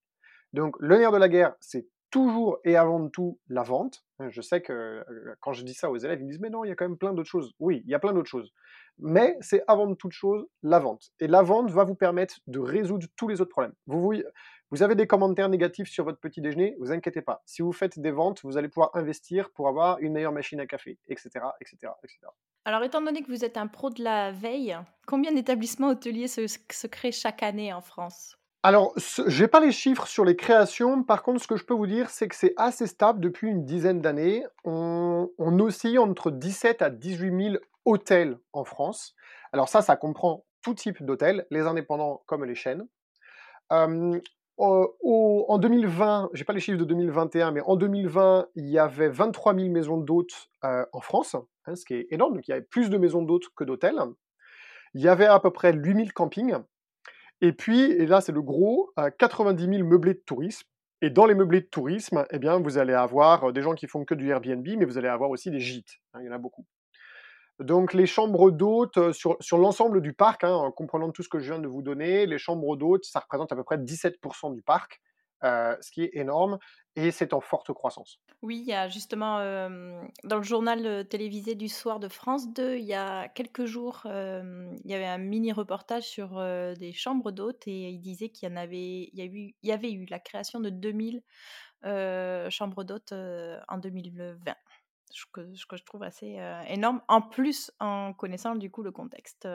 Donc le nerf de la guerre, c'est toujours et avant tout la vente. Je sais que quand je dis ça aux élèves, ils me disent mais non, il y a quand même plein d'autres choses. Oui, il y a plein d'autres choses. Mais c'est avant toute chose la vente. Et la vente va vous permettre de résoudre tous les autres problèmes. Vous avez des commentaires négatifs sur votre petit déjeuner, vous inquiétez pas. Si vous faites des ventes, vous allez pouvoir investir pour avoir une meilleure machine à café, etc., etc., etc. Alors, étant donné que vous êtes un pro de la veille, combien d'établissements hôteliers se, créent chaque année en France? Alors, je n'ai pas les chiffres sur les créations. Par contre, ce que je peux vous dire, c'est que c'est assez stable depuis une dizaine d'années. On, oscille entre 17 à 18 000 hôtels en France. Alors ça, ça comprend tout type d'hôtels, les indépendants comme les chaînes. Euh, en 2020, j'ai pas les chiffres de 2021, mais en 2020, il y avait 23 000 maisons d'hôtes euh, en France, hein, ce qui est énorme. Donc il y avait plus de maisons d'hôtes que d'hôtels. Il y avait à peu près 8 000 campings. Et puis, et là c'est le gros, 90 000 meublés de tourisme. Et dans les meublés de tourisme, eh bien, vous allez avoir euh, des gens qui font que du Airbnb, mais vous allez avoir aussi des gîtes. Hein, il y en a beaucoup. Donc les chambres d'hôtes, euh, sur, l'ensemble du parc, hein, en comprenant tout ce que je viens de vous donner, les chambres d'hôtes, ça représente à peu près 17% du parc. Ce qui est énorme, et c'est en forte croissance. Oui, il y a justement dans le journal télévisé du soir de France 2, il y a quelques jours, il y avait un mini reportage sur des chambres d'hôtes et il disait qu'il y en avait, il y, eu, avait eu la création de 2000 chambres d'hôtes en 2020. Ce que, ce que, je trouve assez énorme, en plus en connaissant du coup le contexte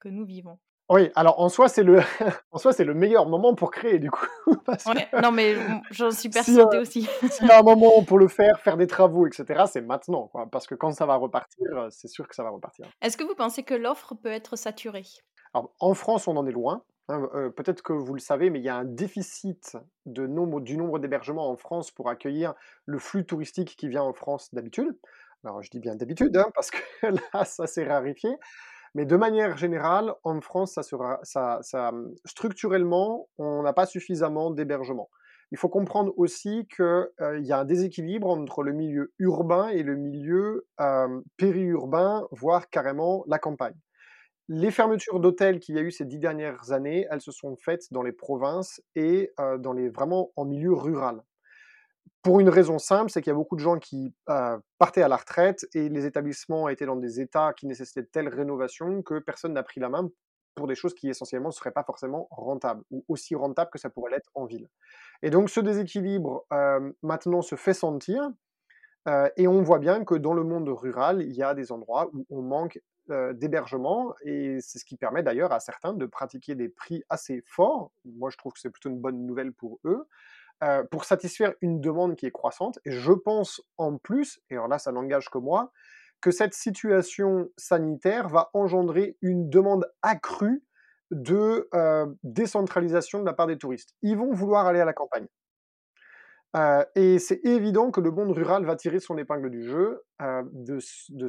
que nous vivons. Oui, alors en soi, c'est le, en soi, c'est le meilleur moment pour créer, du coup. non, mais j'en suis persuadée aussi. S'il y a un moment pour le faire, faire des travaux, etc., c'est maintenant, quoi, parce que quand ça va repartir, c'est sûr que ça va repartir. Est-ce que vous pensez que l'offre peut être saturée? Alors, en France, on en est loin. Hein, peut-être que vous le savez, mais il y a un déficit de nombre, du nombre d'hébergements en France pour accueillir le flux touristique qui vient en France d'habitude. Alors, je dis bien d'habitude, hein, parce que là, ça s'est raréfié. Mais de manière générale, en France, ça sera, ça, ça, structurellement, on n'a pas suffisamment d'hébergement. Il faut comprendre aussi qu'il euh, y a un déséquilibre entre le milieu urbain et le milieu euh, périurbain, voire carrément la campagne. Les fermetures d'hôtels qu'il y a eu ces dix dernières années, elles se sont faites dans les provinces et euh, dans les, vraiment en milieu rural pour une raison simple, c'est qu'il y a beaucoup de gens qui euh, partaient à la retraite et les établissements étaient dans des états qui nécessitaient de telle rénovation que personne n'a pris la main pour des choses qui essentiellement ne seraient pas forcément rentables ou aussi rentables que ça pourrait l'être en ville. Et donc ce déséquilibre euh, maintenant se fait sentir euh, et on voit bien que dans le monde rural, il y a des endroits où on manque d'hébergement et c'est ce qui permet d'ailleurs à certains de pratiquer des prix assez forts. Moi je trouve que c'est plutôt une bonne nouvelle pour eux. Euh, pour satisfaire une demande qui est croissante. Et je pense en plus, et alors là ça n'engage que moi, que cette situation sanitaire va engendrer une demande accrue de euh, décentralisation de la part des touristes. Ils vont vouloir aller à la campagne. Euh, et c'est évident que le monde rural va tirer son épingle du jeu de, de,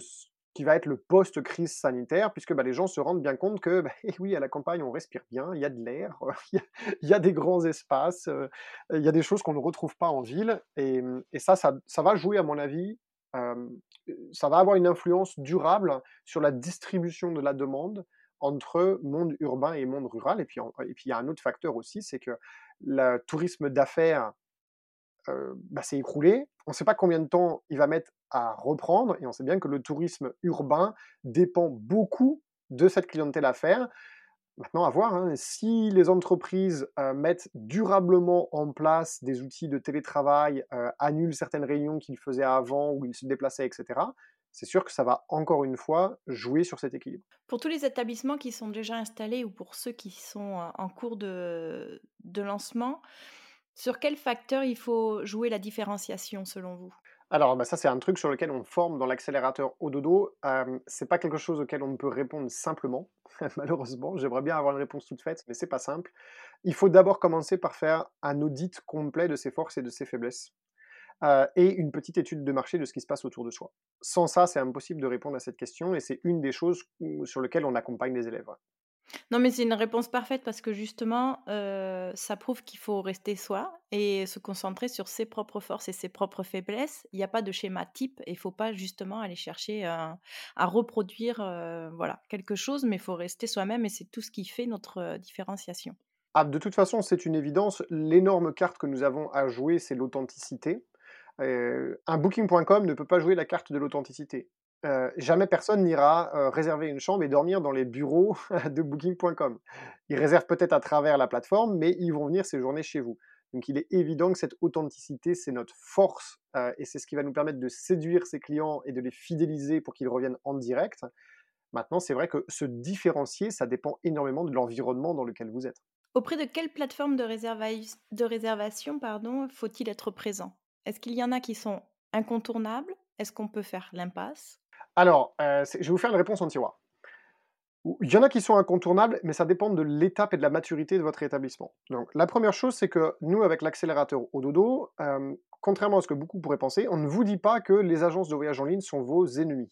qui va être le post-crise sanitaire, puisque bah, les gens se rendent bien compte que, bah, eh oui, à la campagne, on respire bien, il y a de l'air, il y, a des grands espaces, euh, il y a des choses qu'on ne retrouve pas en ville, et, ça, ça, va jouer, à mon avis, ça va avoir une influence durable sur la distribution de la demande entre monde urbain et monde rural. Et puis, et puis il y a un autre facteur aussi, c'est que le tourisme d'affaires euh, bah, s'est écroulé. On ne sait pas combien de temps il va mettre à reprendre, et on sait bien que le tourisme urbain dépend beaucoup de cette clientèle affaires. Maintenant, à voir, hein, si les entreprises euh, mettent durablement en place des outils de télétravail, euh, annulent certaines réunions qu'ils faisaient avant, où ils se déplaçaient, etc., c'est sûr que ça va encore une fois jouer sur cet équilibre. Pour tous les établissements qui sont déjà installés ou pour ceux qui sont en cours de, de lancement, sur quel facteur il faut jouer la différenciation selon vous? Alors, bah, ça, c'est un truc sur lequel on forme dans l'accélérateur au dodo. C'est pas quelque chose auquel on peut répondre simplement, malheureusement. J'aimerais bien avoir une réponse toute faite, mais c'est pas simple. Il faut d'abord commencer par faire un audit complet de ses forces et de ses faiblesses. et une petite étude de marché de ce qui se passe autour de soi. Sans ça, c'est impossible de répondre à cette question et c'est une des choses sur lesquelles on accompagne les élèves. Non, mais c'est une réponse parfaite parce que justement, ça prouve qu'il faut rester soi et se concentrer sur ses propres forces et ses propres faiblesses. Il n'y a pas de schéma type et il faut pas justement aller chercher à reproduire voilà, quelque chose, mais il faut rester soi-même et c'est tout ce qui fait notre différenciation. Ah, de toute façon, c'est une évidence. L'énorme carte que nous avons à jouer, c'est l'authenticité. un booking.com ne peut pas jouer la carte de l'authenticité jamais personne n'ira réserver une chambre et dormir dans les bureaux de Booking.com. Ils réservent peut-être à travers la plateforme, mais ils vont venir séjourner chez vous. Donc il est évident que cette authenticité, c'est notre force et c'est ce qui va nous permettre de séduire ces clients et de les fidéliser pour qu'ils reviennent en direct. Maintenant, c'est vrai que se différencier, ça dépend énormément de l'environnement dans lequel vous êtes. Auprès de quelle plateforme de, de réservation faut-il être présent? Est-ce qu'il y en a qui sont incontournables? Est-ce qu'on peut faire l'impasse? Alors, euh, je vais vous faire une réponse en tiroir. Il y en a qui sont incontournables, mais ça dépend de l'étape et de la maturité de votre établissement. Donc, la première chose, c'est que nous, avec l'accélérateur au dodo, euh, contrairement à ce que beaucoup pourraient penser, on ne vous dit pas que les agences de voyage en ligne sont vos ennemis.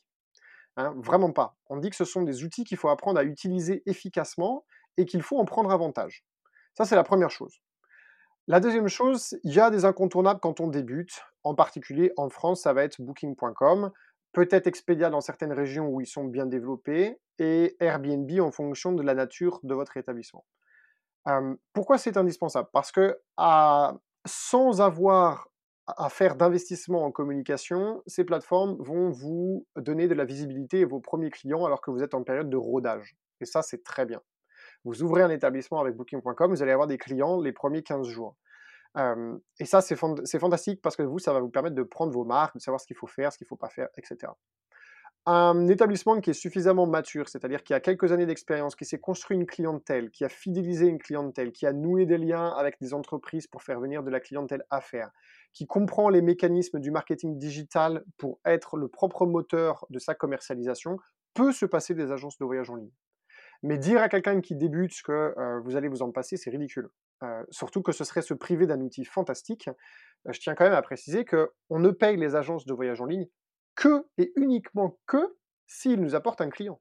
Hein, vraiment pas. On dit que ce sont des outils qu'il faut apprendre à utiliser efficacement et qu'il faut en prendre avantage. Ça, c'est la première chose. La deuxième chose, il y a des incontournables quand on débute. En particulier, en France, ça va être booking.com peut-être Expedia dans certaines régions où ils sont bien développés, et Airbnb en fonction de la nature de votre établissement. pourquoi c'est indispensable? Parce que à sans avoir à faire d'investissement en communication, ces plateformes vont vous donner de la visibilité à vos premiers clients alors que vous êtes en période de rodage. Et ça, c'est très bien. Vous ouvrez un établissement avec Booking.com, vous allez avoir des clients les premiers 15 jours. Et ça, c'est fantastique parce que vous, ça va vous permettre de prendre vos marques, de savoir ce qu'il faut faire, ce qu'il ne faut pas faire, etc un établissement qui est suffisamment mature, c'est-à-dire qui a quelques années d'expérience, qui s'est construit une clientèle, qui a fidélisé une clientèle, qui a noué des liens avec des entreprises pour faire venir de la clientèle à faire, qui comprend les mécanismes du marketing digital pour être le propre moteur de sa commercialisation, peut se passer des agences de voyage en ligne. Mais dire à quelqu'un qui débute que euh, vous allez vous en passer, c'est ridicule. Surtout que ce serait se priver d'un outil fantastique. Je tiens quand même à préciser qu'on ne paye les agences de voyage en ligne que et uniquement que s'il nous apporte un client.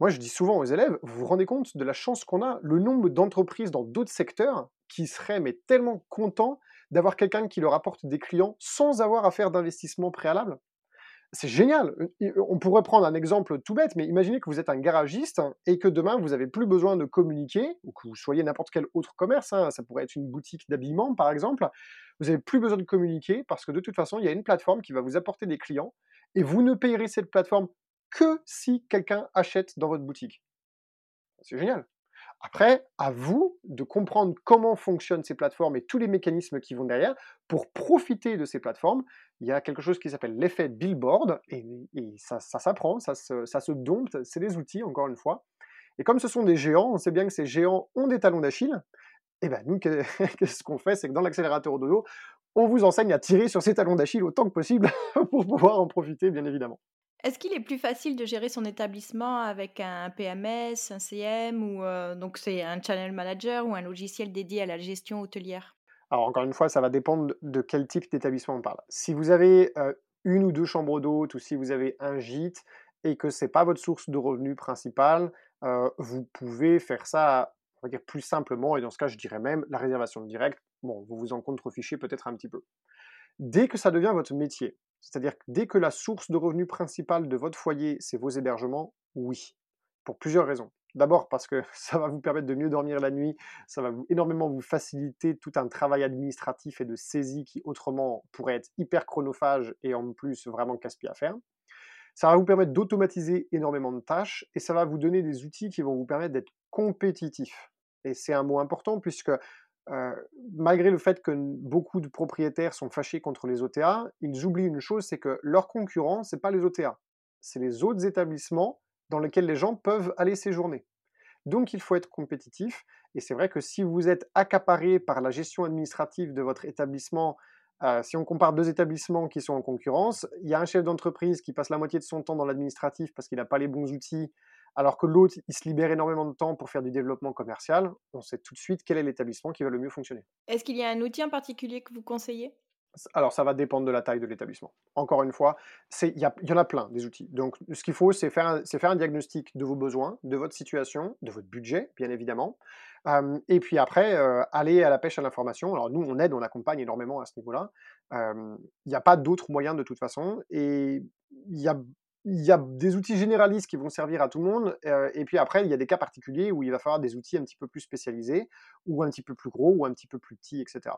Moi, je dis souvent aux élèves, vous vous rendez compte de la chance qu'on a, le nombre d'entreprises dans d'autres secteurs qui seraient mais tellement contents d'avoir quelqu'un qui leur apporte des clients sans avoir à faire d'investissement préalable? C'est génial. On pourrait prendre un exemple tout bête, mais imaginez que vous êtes un garagiste et que demain vous n'avez plus besoin de communiquer, ou que vous soyez n'importe quel autre commerce, hein, ça pourrait être une boutique d'habillement par exemple, vous n'avez plus besoin de communiquer parce que de toute façon, il y a une plateforme qui va vous apporter des clients et vous ne payerez cette plateforme que si quelqu'un achète dans votre boutique. C'est génial. Après, à vous de comprendre comment fonctionnent ces plateformes et tous les mécanismes qui vont derrière pour profiter de ces plateformes. Il y a quelque chose qui s'appelle l'effet billboard et, ça, s'apprend, ça se, ça se dompte, c'est des outils, encore une fois. Et comme ce sont des géants, on sait bien que ces géants ont des talons d'Achille. Et bien nous, qu'est-ce qu'on fait? C'est que dans l'accélérateur dodo, on vous enseigne à tirer sur ces talons d'Achille autant que possible pour pouvoir en profiter, bien évidemment. Est-ce qu'il est plus facile de gérer son établissement avec un PMS, un CM ou euh, donc c'est un channel manager ou un logiciel dédié à la gestion hôtelière? Alors encore une fois, ça va dépendre de quel type d'établissement on parle. Si vous avez euh, une ou deux chambres d'hôtes ou si vous avez un gîte et que c'est pas votre source de revenus principale, euh, vous pouvez faire ça, dire plus simplement et dans ce cas, je dirais même la réservation directe. Bon, vous vous en contrefichez peut-être un petit peu. Dès que ça devient votre métier, c'est-à-dire dès que la source de revenus principale de votre foyer, c'est vos hébergements, oui. Pour plusieurs raisons. D'abord parce que ça va vous permettre de mieux dormir la nuit, ça va énormément vous faciliter tout un travail administratif et de saisie qui autrement pourrait être hyper chronophage et en plus vraiment casse-pied à faire. Ça va vous permettre d'automatiser énormément de tâches et ça va vous donner des outils qui vont vous permettre d'être compétitif. Et c'est un mot important puisque malgré le fait que beaucoup de propriétaires sont fâchés contre les OTA, ils oublient une chose, c'est que leur concurrent, ce n'est pas les OTA, c'est les autres établissements dans lesquels les gens peuvent aller séjourner. Donc il faut être compétitif, et c'est vrai que si vous êtes accaparé par la gestion administrative de votre établissement, si on compare deux établissements qui sont en concurrence, il y a un chef d'entreprise qui passe la moitié de son temps dans l'administratif parce qu'il n'a pas les bons outils alors que l'autre, il se libère énormément de temps pour faire du développement commercial, on sait tout de suite quel est l'établissement qui va le mieux fonctionner. Est-ce qu'il y a un outil en particulier que vous conseillez? Alors, ça va dépendre de la taille de l'établissement. Encore une fois, il y, y, en a plein des outils. Donc, ce qu'il faut, c'est faire, faire, un diagnostic de vos besoins, de votre situation, de votre budget, bien évidemment. et puis après, euh, aller à la pêche à l'information. Alors, nous, on aide, on accompagne énormément à ce niveau-là. Il n'y a pas d'autres moyens de toute façon. Et il y a il y a des outils généralistes qui vont servir à tout le monde, et puis après, il y a des cas particuliers où il va falloir des outils un petit peu plus spécialisés, ou un petit peu plus gros, ou un petit peu plus petits, etc.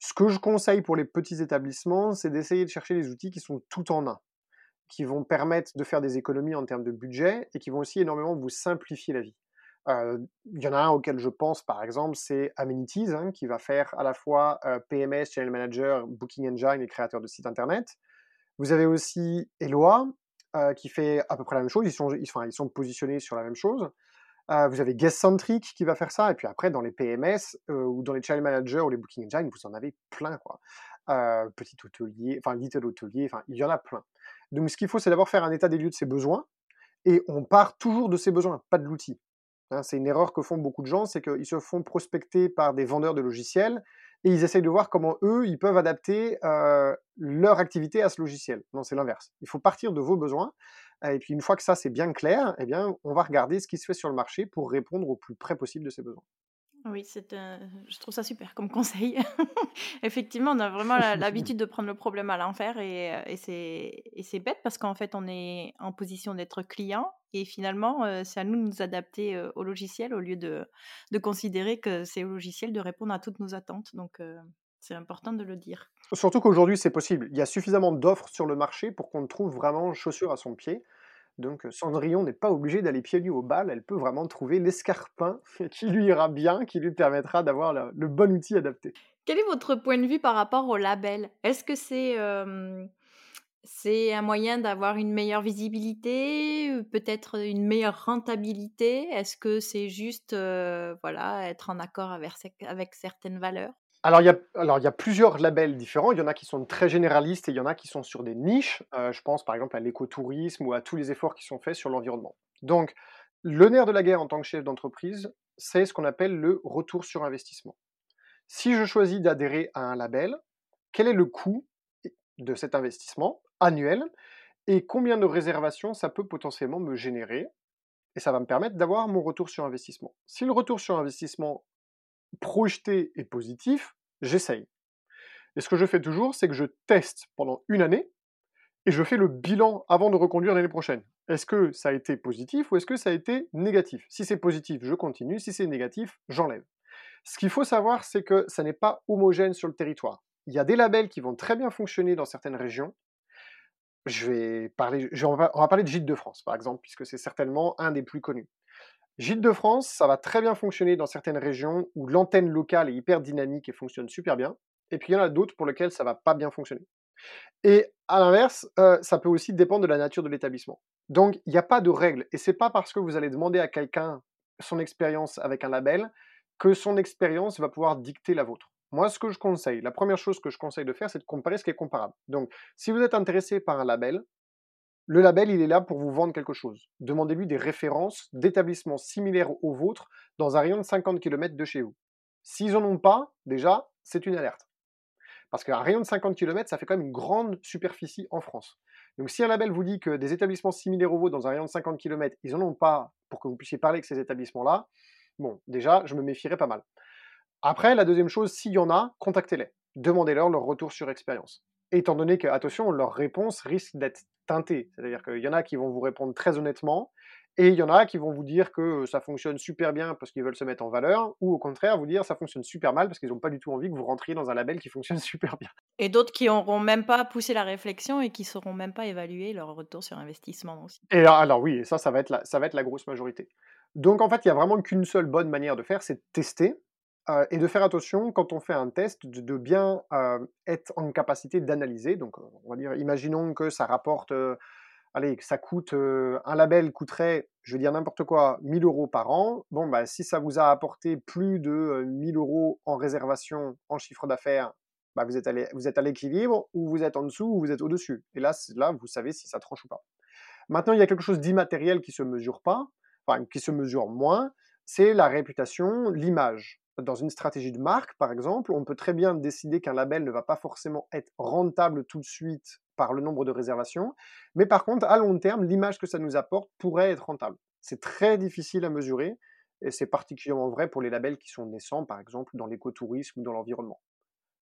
Ce que je conseille pour les petits établissements, c'est d'essayer de chercher des outils qui sont tout en un, qui vont permettre de faire des économies en termes de budget, et qui vont aussi énormément vous simplifier la vie. Il y en a un auquel je pense, par exemple, c'est Amenities, hein, qui va faire à la fois PMS, Channel Manager, Booking Engine et créateur de sites Internet. Vous avez aussi Eloa, euh, qui fait à peu près la même chose. Ils sont, ils, sont positionnés sur la même chose. Euh, vous avez Guest-Centric qui va faire ça. Et puis après, dans les PMS euh, ou dans les Channel Managers ou les Booking Engine, vous en avez plein. Quoi. petit hôtelier, enfin little hôtelier, enfin, il y en a plein. Donc ce qu'il faut, c'est d'abord faire un état des lieux de ses besoins. Et on part toujours de ses besoins, pas de l'outil. Hein, c'est une erreur que font beaucoup de gens, c'est qu'ils se font prospecter par des vendeurs de logiciels et ils essayent de voir comment eux, ils peuvent adapter leur activité à ce logiciel. Non, c'est l'inverse. Il faut partir de vos besoins. Et puis une fois que ça c'est bien clair, eh bien, on va regarder ce qui se fait sur le marché pour répondre au plus près possible de ces besoins. Oui, c'est, je trouve ça super comme conseil. Effectivement, on a vraiment l'habitude de prendre le problème à l'envers et, et c'est, bête parce qu'en fait, on est en position d'être client et finalement, c'est à nous de nous adapter au logiciel au lieu de, de considérer que c'est au logiciel de répondre à toutes nos attentes. Donc, C'est important de le dire. Surtout qu'aujourd'hui, c'est possible. Il y a suffisamment d'offres sur le marché pour qu'on trouve vraiment chaussure à son pied. Donc Cendrillon n'est pas obligée d'aller pieds nus au bal, elle peut vraiment trouver l'escarpin qui lui ira bien, qui lui permettra d'avoir le bon outil adapté. Quel est votre point de vue par rapport au label? Est-ce que c'est, c'est un moyen d'avoir une meilleure visibilité, peut-être une meilleure rentabilité? Est-ce que c'est juste, voilà, être en accord avec certaines valeurs? Alors il, y a, plusieurs labels différents. Il y en a qui sont très généralistes et il y en a qui sont sur des niches. Euh, je pense par exemple à l'écotourisme ou à tous les efforts qui sont faits sur l'environnement. Donc, le nerf de la guerre en tant que chef d'entreprise, c'est ce qu'on appelle le retour sur investissement. Si je choisis d'adhérer à un label, quel est le coût de cet investissement annuel et combien de réservations ça peut potentiellement me générer? Et ça va me permettre d'avoir mon retour sur investissement. Si le retour sur investissement projeté et positif, j'essaye. Et ce que je fais toujours, c'est que je teste pendant une année et je fais le bilan avant de reconduire l'année prochaine. Est-ce que ça a été positif ou est-ce que ça a été négatif? Si c'est positif, je continue. Si c'est négatif, j'enlève. Ce qu'il faut savoir, c'est que ça n'est pas homogène sur le territoire. Il y a des labels qui vont très bien fonctionner dans certaines régions. Je vais parler, on va parler de Gîte de France, par exemple, puisque c'est certainement un des plus connus. Gîte de France, ça va très bien fonctionner dans certaines régions où l'antenne locale est hyper dynamique et fonctionne super bien. Et puis il y en a d'autres pour lesquelles ça va pas bien fonctionner. Et à l'inverse, euh, ça peut aussi dépendre de la nature de l'établissement. Donc il n'y a pas de règle. Et c'est pas parce que vous allez demander à quelqu'un son expérience avec un label que son expérience va pouvoir dicter la vôtre. Moi, ce que je conseille, la première chose que je conseille de faire, c'est de comparer ce qui est comparable. Donc, si vous êtes intéressé par un label, le label, il est là pour vous vendre quelque chose. Demandez-lui des références d'établissements similaires aux vôtres dans un rayon de 50 km de chez vous. S'ils n'en ont pas, déjà, c'est une alerte. Parce qu'un rayon de 50 km, ça fait quand même une grande superficie en France. Donc si un label vous dit que des établissements similaires aux vôtres dans un rayon de 50 km, ils n'en ont pas pour que vous puissiez parler avec ces établissements-là, bon, déjà, je me méfierais pas mal. Après, la deuxième chose, s'il y en a, contactez-les. Demandez-leur leur retour sur expérience étant donné que, attention, leur réponse risque d'être teintée. C'est-à-dire qu'il y en a qui vont vous répondre très honnêtement, et il y en a qui vont vous dire que ça fonctionne super bien parce qu'ils veulent se mettre en valeur, ou au contraire vous dire ça fonctionne super mal parce qu'ils n'ont pas du tout envie que vous rentriez dans un label qui fonctionne super bien. Et d'autres qui n'auront même pas poussé la réflexion et qui ne sauront même pas évaluer leur retour sur investissement aussi. Et alors, alors oui, ça, ça va, être la, ça va être la grosse majorité. Donc en fait, il n'y a vraiment qu'une seule bonne manière de faire, c'est de tester. Euh, et de faire attention quand on fait un test, de, bien euh, être en capacité d'analyser. Donc, on va dire, imaginons que ça rapporte, euh, allez, que ça coûte, un label coûterait, je vais dire n'importe quoi, 1000 euros par an. Bon, bah, si ça vous a apporté plus de 1000 euros en réservation, en chiffre d'affaires, bah, vous êtes à l'équilibre, ou vous êtes en dessous, ou vous êtes au-dessus. Et là, là, vous savez si ça tranche ou pas. Maintenant, il y a quelque chose d'immatériel qui se mesure pas, qui se mesure moins, c'est la réputation, l'image dans une stratégie de marque, par exemple, on peut très bien décider qu'un label ne va pas forcément être rentable tout de suite par le nombre de réservations, mais par contre, à long terme, l'image que ça nous apporte pourrait être rentable. C'est très difficile à mesurer, et c'est particulièrement vrai pour les labels qui sont naissants, par exemple, dans l'écotourisme ou dans l'environnement.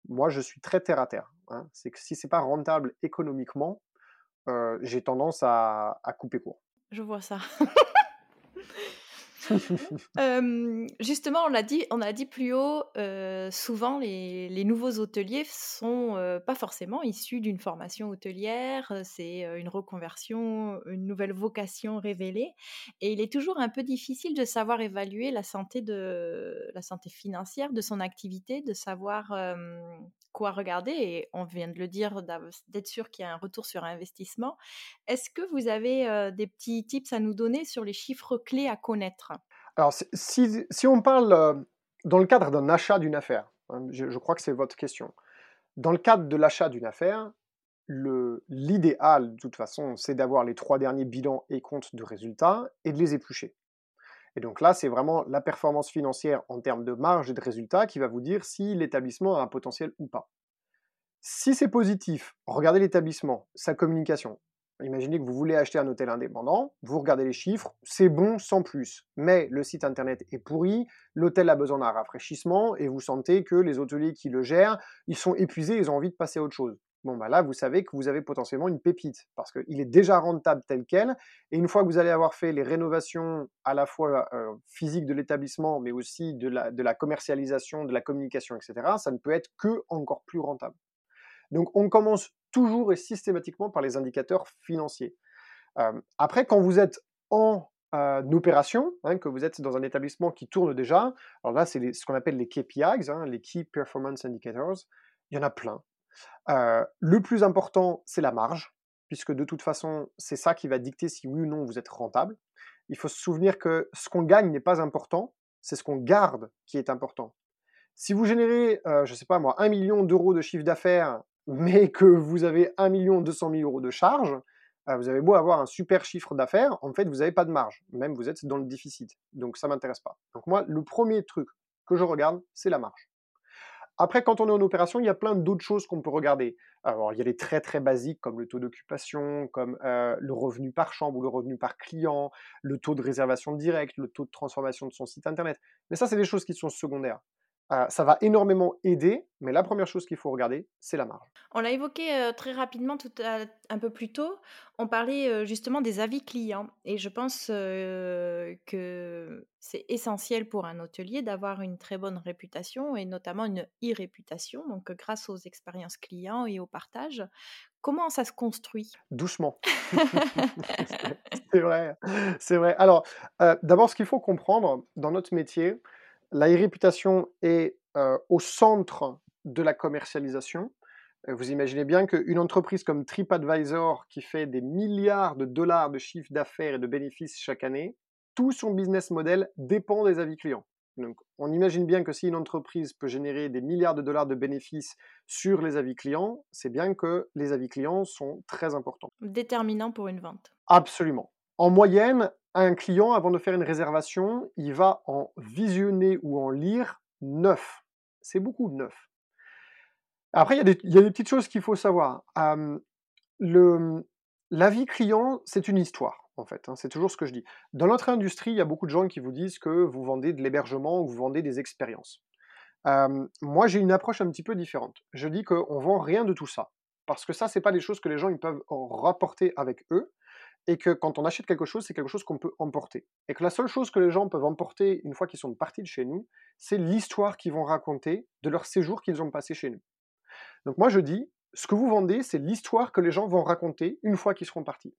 Moi, je suis très terre à terre. Hein. C'est que si c'est pas rentable économiquement, euh, j'ai tendance à couper court. Je vois ça. justement, on l'a dit, on a dit plus haut, souvent les, nouveaux hôteliers sont pas forcément issus d'une formation hôtelière, c'est une reconversion, une nouvelle vocation révélée, et il est toujours un peu difficile de savoir évaluer la santé de la santé financière de son activité, de savoir quoi regarder. Et on vient de le dire, d'être sûr qu'il y a un retour sur investissement. Est-ce que vous avez des petits tips à nous donner sur les chiffres clés à connaître? Alors, si, on parle dans le cadre d'un achat d'une affaire, hein, je, crois que c'est votre question. Dans le cadre de l'achat d'une affaire, l'idéal, de toute façon, c'est d'avoir les trois derniers bilans et comptes de résultats et de les éplucher. Et donc là, c'est vraiment la performance financière en termes de marge et de résultats qui va vous dire si l'établissement a un potentiel ou pas. Si c'est positif, regardez l'établissement, sa communication, Imaginez que vous voulez acheter un hôtel indépendant, vous regardez les chiffres, c'est bon sans plus. Mais le site internet est pourri, l'hôtel a besoin d'un rafraîchissement et vous sentez que les hôteliers qui le gèrent, ils sont épuisés, ils ont envie de passer à autre chose. Bon bah là vous savez que vous avez potentiellement une pépite parce qu'il est déjà rentable tel quel. Et une fois que vous allez avoir fait les rénovations à la fois euh, physiques de l'établissement, mais aussi de la, commercialisation, de la communication, etc., ça ne peut être que encore plus rentable. Donc on commence toujours et systématiquement par les indicateurs financiers. Euh, après, quand vous êtes en euh, opération, hein, que vous êtes dans un établissement qui tourne déjà, alors là c'est ce qu'on appelle les KPIs, hein, les Key Performance Indicators, il y en a plein. Le plus important, c'est la marge, puisque de toute façon, c'est ça qui va dicter si oui ou non vous êtes rentable. Il faut se souvenir que ce qu'on gagne n'est pas important, c'est ce qu'on garde qui est important. Si vous générez, je ne sais pas moi, 1 million d'euros de chiffre d'affaires mais que vous avez 1 200 000 euros de charges, vous avez beau avoir un super chiffre d'affaires, en fait, vous n'avez pas de marge. Même vous êtes dans le déficit. Donc ça ne m'intéresse pas. Donc moi, le premier truc que je regarde, c'est la marge. Après, quand on est en opération, il y a plein d'autres choses qu'on peut regarder. Alors, il y a les très très basiques comme le taux d'occupation, comme euh, le revenu par chambre ou le revenu par client, le taux de réservation directe, le taux de transformation de son site internet. Mais ça, c'est des choses qui sont secondaires ça va énormément aider, mais la première chose qu'il faut regarder, c'est la marge. On l'a évoqué très rapidement tout un peu plus tôt. On parlait justement des avis clients et je pense que c'est essentiel pour un hôtelier d'avoir une très bonne réputation et notamment une e-réputation, donc grâce aux expériences clients et au partage. Comment ça se construit? Doucement. c'est vrai, c'est vrai. Alors, d'abord, ce qu'il faut comprendre dans notre métier, la réputation est au centre de la commercialisation. Vous imaginez bien qu'une entreprise comme TripAdvisor, qui fait des milliards de dollars de chiffre d'affaires et de bénéfices chaque année, tout son business model dépend des avis clients. Donc, on imagine bien que si une entreprise peut générer des milliards de dollars de bénéfices sur les avis clients, c'est bien que les avis clients sont très importants. Déterminant pour une vente. Absolument. En moyenne, un client, avant de faire une réservation, il va en visionner ou en lire neuf. C'est beaucoup, neuf. Après, il y, a des, petites choses qu'il faut savoir. L'avis client, c'est une histoire, en fait. Hein, c'est toujours ce que je dis. Dans notre industrie, il y a beaucoup de gens qui vous disent que vous vendez de l'hébergement ou vous vendez des expériences. moi, j'ai une approche un petit peu différente. Je dis qu'on ne vend rien de tout ça. Parce que ça, ce n'est pas des choses que les gens peuvent rapporter avec eux et que quand on achète quelque chose, c'est quelque chose qu'on peut emporter. Et que la seule chose que les gens peuvent emporter une fois qu'ils sont partis de chez nous, c'est l'histoire qu'ils vont raconter de leur séjour qu'ils ont passé chez nous. Donc moi je dis, ce que vous vendez, c'est l'histoire que les gens vont raconter une fois qu'ils seront partis.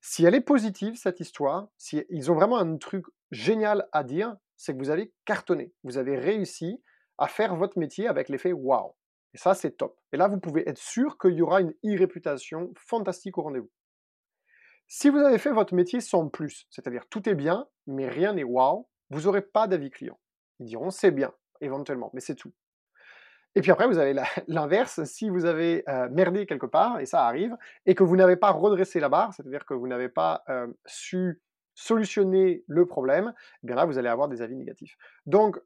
Si elle est positive, cette histoire, si ils ont vraiment un truc génial à dire, c'est que vous avez cartonné, vous avez réussi à faire votre métier avec l'effet waouh. Et ça, c'est top. Et là, vous pouvez être sûr qu'il y aura une e-réputation fantastique au rendez-vous. Si vous avez fait votre métier sans plus, c'est-à-dire tout est bien, mais rien n'est wow, vous n'aurez pas d'avis client. Ils diront c'est bien, éventuellement, mais c'est tout. Et puis après, vous avez l'inverse, si vous avez euh, merdé quelque part, et ça arrive, et que vous n'avez pas redressé la barre, c'est-à-dire que vous n'avez pas euh, su solutionner le problème, eh bien là, vous allez avoir des avis négatifs. Donc,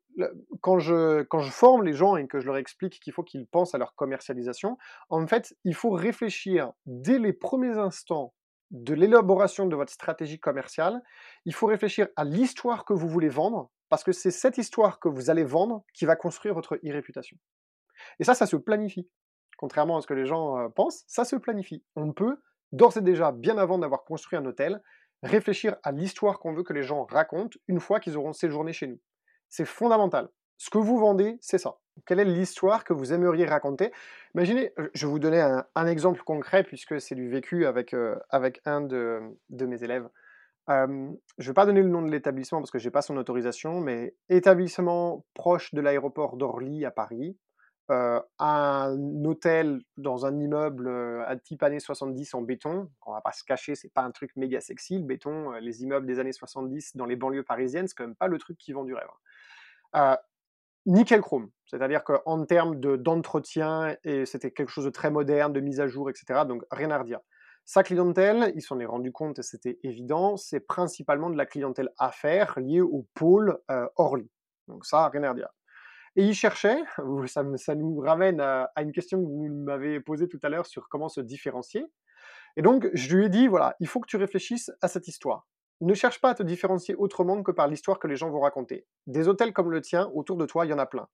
quand je, quand je forme les gens et que je leur explique qu'il faut qu'ils pensent à leur commercialisation, en fait, il faut réfléchir dès les premiers instants de l'élaboration de votre stratégie commerciale, il faut réfléchir à l'histoire que vous voulez vendre, parce que c'est cette histoire que vous allez vendre qui va construire votre e-réputation. Et ça, ça se planifie. Contrairement à ce que les gens euh, pensent, ça se planifie. On peut, d'ores et déjà, bien avant d'avoir construit un hôtel, réfléchir à l'histoire qu'on veut que les gens racontent une fois qu'ils auront séjourné chez nous. C'est fondamental. Ce que vous vendez, c'est ça. Quelle est l'histoire que vous aimeriez raconter? Imaginez, euh, je vais vous donner un, exemple concret puisque c'est du vécu avec, euh, avec un de, mes élèves. je ne vais pas donner le nom de l'établissement parce que je n'ai pas son autorisation, mais établissement proche de l'aéroport d'Orly à Paris, euh, un hôtel dans un immeuble à type années 70 en béton. On va pas se cacher, c'est pas un truc méga sexy, le béton. les immeubles des années 70 dans les banlieues parisiennes, c'est quand même pas le truc qui vend du rêve. Hein nickel chrome. C'est-à-dire qu'en termes d'entretien, et c'était quelque chose de très moderne, de mise à jour, etc. Donc rien à redire. Sa clientèle, il s'en est rendu compte et c'était évident, c'est principalement de la clientèle affaires liée au pôle euh, Orly. Donc ça, rien à redire. Et il cherchait, ça, nous ramène à, une question que vous m'avez posée tout à l'heure sur comment se différencier. Et donc, je lui ai dit, voilà, il faut que tu réfléchisses à cette histoire. Ne cherche pas à te différencier autrement que par l'histoire que les gens vont raconter. Des hôtels comme le tien, autour de toi, il y en a plein.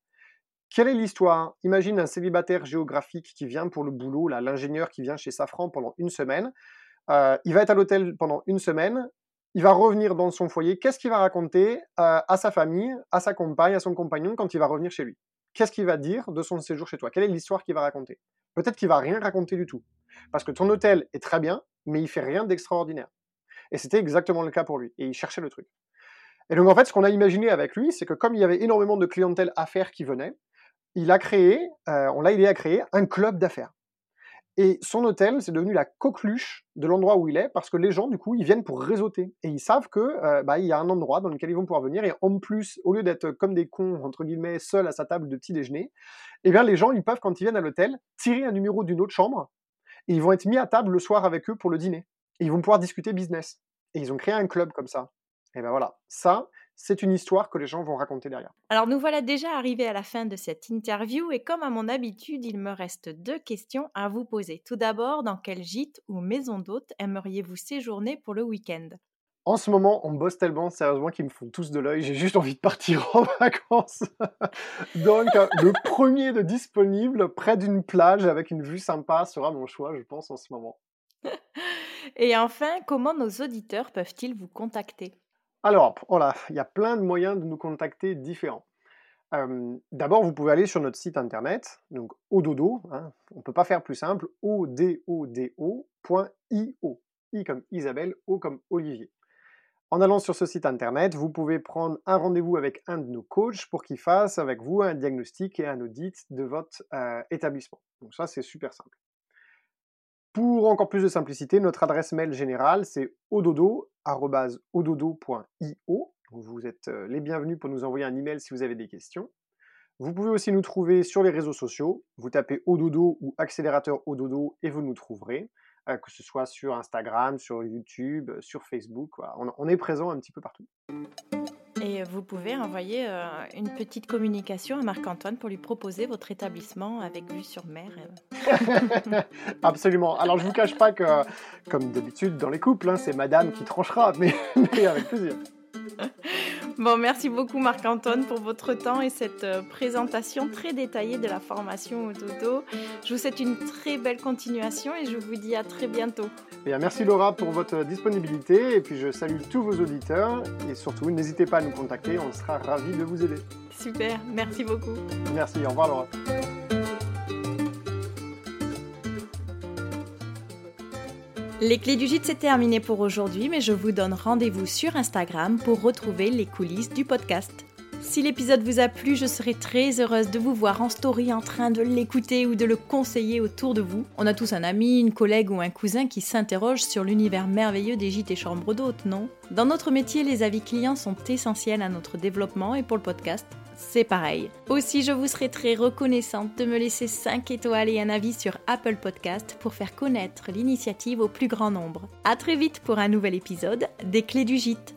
Quelle est l'histoire? Imagine un célibataire géographique qui vient pour le boulot, l'ingénieur qui vient chez Safran pendant une semaine. Euh, il va être à l'hôtel pendant une semaine. Il va revenir dans son foyer. Qu'est-ce qu'il va raconter euh, à sa famille, à sa compagne, à son compagnon quand il va revenir chez lui? Qu'est-ce qu'il va dire de son séjour chez toi? Quelle est l'histoire qu'il va raconter? Peut-être qu'il va rien raconter du tout. Parce que ton hôtel est très bien, mais il fait rien d'extraordinaire. Et c'était exactement le cas pour lui. Et il cherchait le truc. Et donc en fait, ce qu'on a imaginé avec lui, c'est que comme il y avait énormément de clientèle affaires qui venaient, il a créé, euh, on l'a aidé à créer un club d'affaires. Et son hôtel, c'est devenu la coqueluche de l'endroit où il est, parce que les gens, du coup, ils viennent pour réseauter. Et ils savent que euh, bah, il y a un endroit dans lequel ils vont pouvoir venir. Et en plus, au lieu d'être comme des cons, entre guillemets, seuls à sa table de petit déjeuner, eh bien, les gens, ils peuvent, quand ils viennent à l'hôtel, tirer un numéro d'une autre chambre. Et ils vont être mis à table le soir avec eux pour le dîner. Et ils vont pouvoir discuter business. Et ils ont créé un club comme ça. Et ben voilà, ça, c'est une histoire que les gens vont raconter derrière. Alors nous voilà déjà arrivés à la fin de cette interview et comme à mon habitude, il me reste deux questions à vous poser. Tout d'abord, dans quel gîte ou maison d'hôte aimeriez-vous séjourner pour le week-end? En ce moment, on bosse tellement sérieusement qu'ils me font tous de l'œil. J'ai juste envie de partir en vacances. Donc, le premier de disponible, près d'une plage avec une vue sympa, sera mon choix, je pense, en ce moment. Et enfin, comment nos auditeurs peuvent-ils vous contacter? Alors, voilà, il y a plein de moyens de nous contacter différents. D'abord, vous pouvez aller sur notre site internet, donc ododo, hein, on ne peut pas faire plus simple, ododo.io, I comme Isabelle, O comme Olivier. En allant sur ce site internet, vous pouvez prendre un rendez-vous avec un de nos coachs pour qu'il fasse avec vous un diagnostic et un audit de votre établissement. Donc ça, c'est super simple. Pour encore plus de simplicité, notre adresse mail générale, c'est ododo.ododo.io. Vous êtes euh, les bienvenus pour nous envoyer un email si vous avez des questions. Vous pouvez aussi nous trouver sur les réseaux sociaux. Vous tapez Ododo ou accélérateur Ododo et vous nous trouverez, euh, que ce soit sur Instagram, sur YouTube, sur Facebook. on est présent un petit peu partout. Et vous pouvez envoyer euh, une petite communication à Marc-Antoine pour lui proposer votre établissement avec vue sur mer. Absolument. Alors je ne vous cache pas que, comme d'habitude dans les couples, hein, c'est madame qui tranchera, mais avec plaisir. Bon, merci beaucoup Marc-Antoine pour votre temps et cette euh, présentation très détaillée de la formation au dodo. Je vous souhaite une très belle continuation et je vous dis à très bientôt. Et merci Laura pour votre disponibilité et puis je salue tous vos auditeurs et surtout n'hésitez pas à nous contacter, on sera ravis de vous aider. Super, merci beaucoup. Merci, au revoir Laura. Les clés du gîte, c'est terminé pour aujourd'hui, mais je vous donne rendez-vous sur Instagram pour retrouver les coulisses du podcast. Si l'épisode vous a plu, je serai très heureuse de vous voir en story en train de l'écouter ou de le conseiller autour de vous. On a tous un ami, une collègue ou un cousin qui s'interroge sur l'univers merveilleux des gîtes et chambres d'hôtes, non? Dans notre métier, les avis clients sont essentiels à notre développement et pour le podcast, c'est pareil. Aussi, je vous serai très reconnaissante de me laisser 5 étoiles et un avis sur Apple Podcast pour faire connaître l'initiative au plus grand nombre. A très vite pour un nouvel épisode des Clés du Gîte.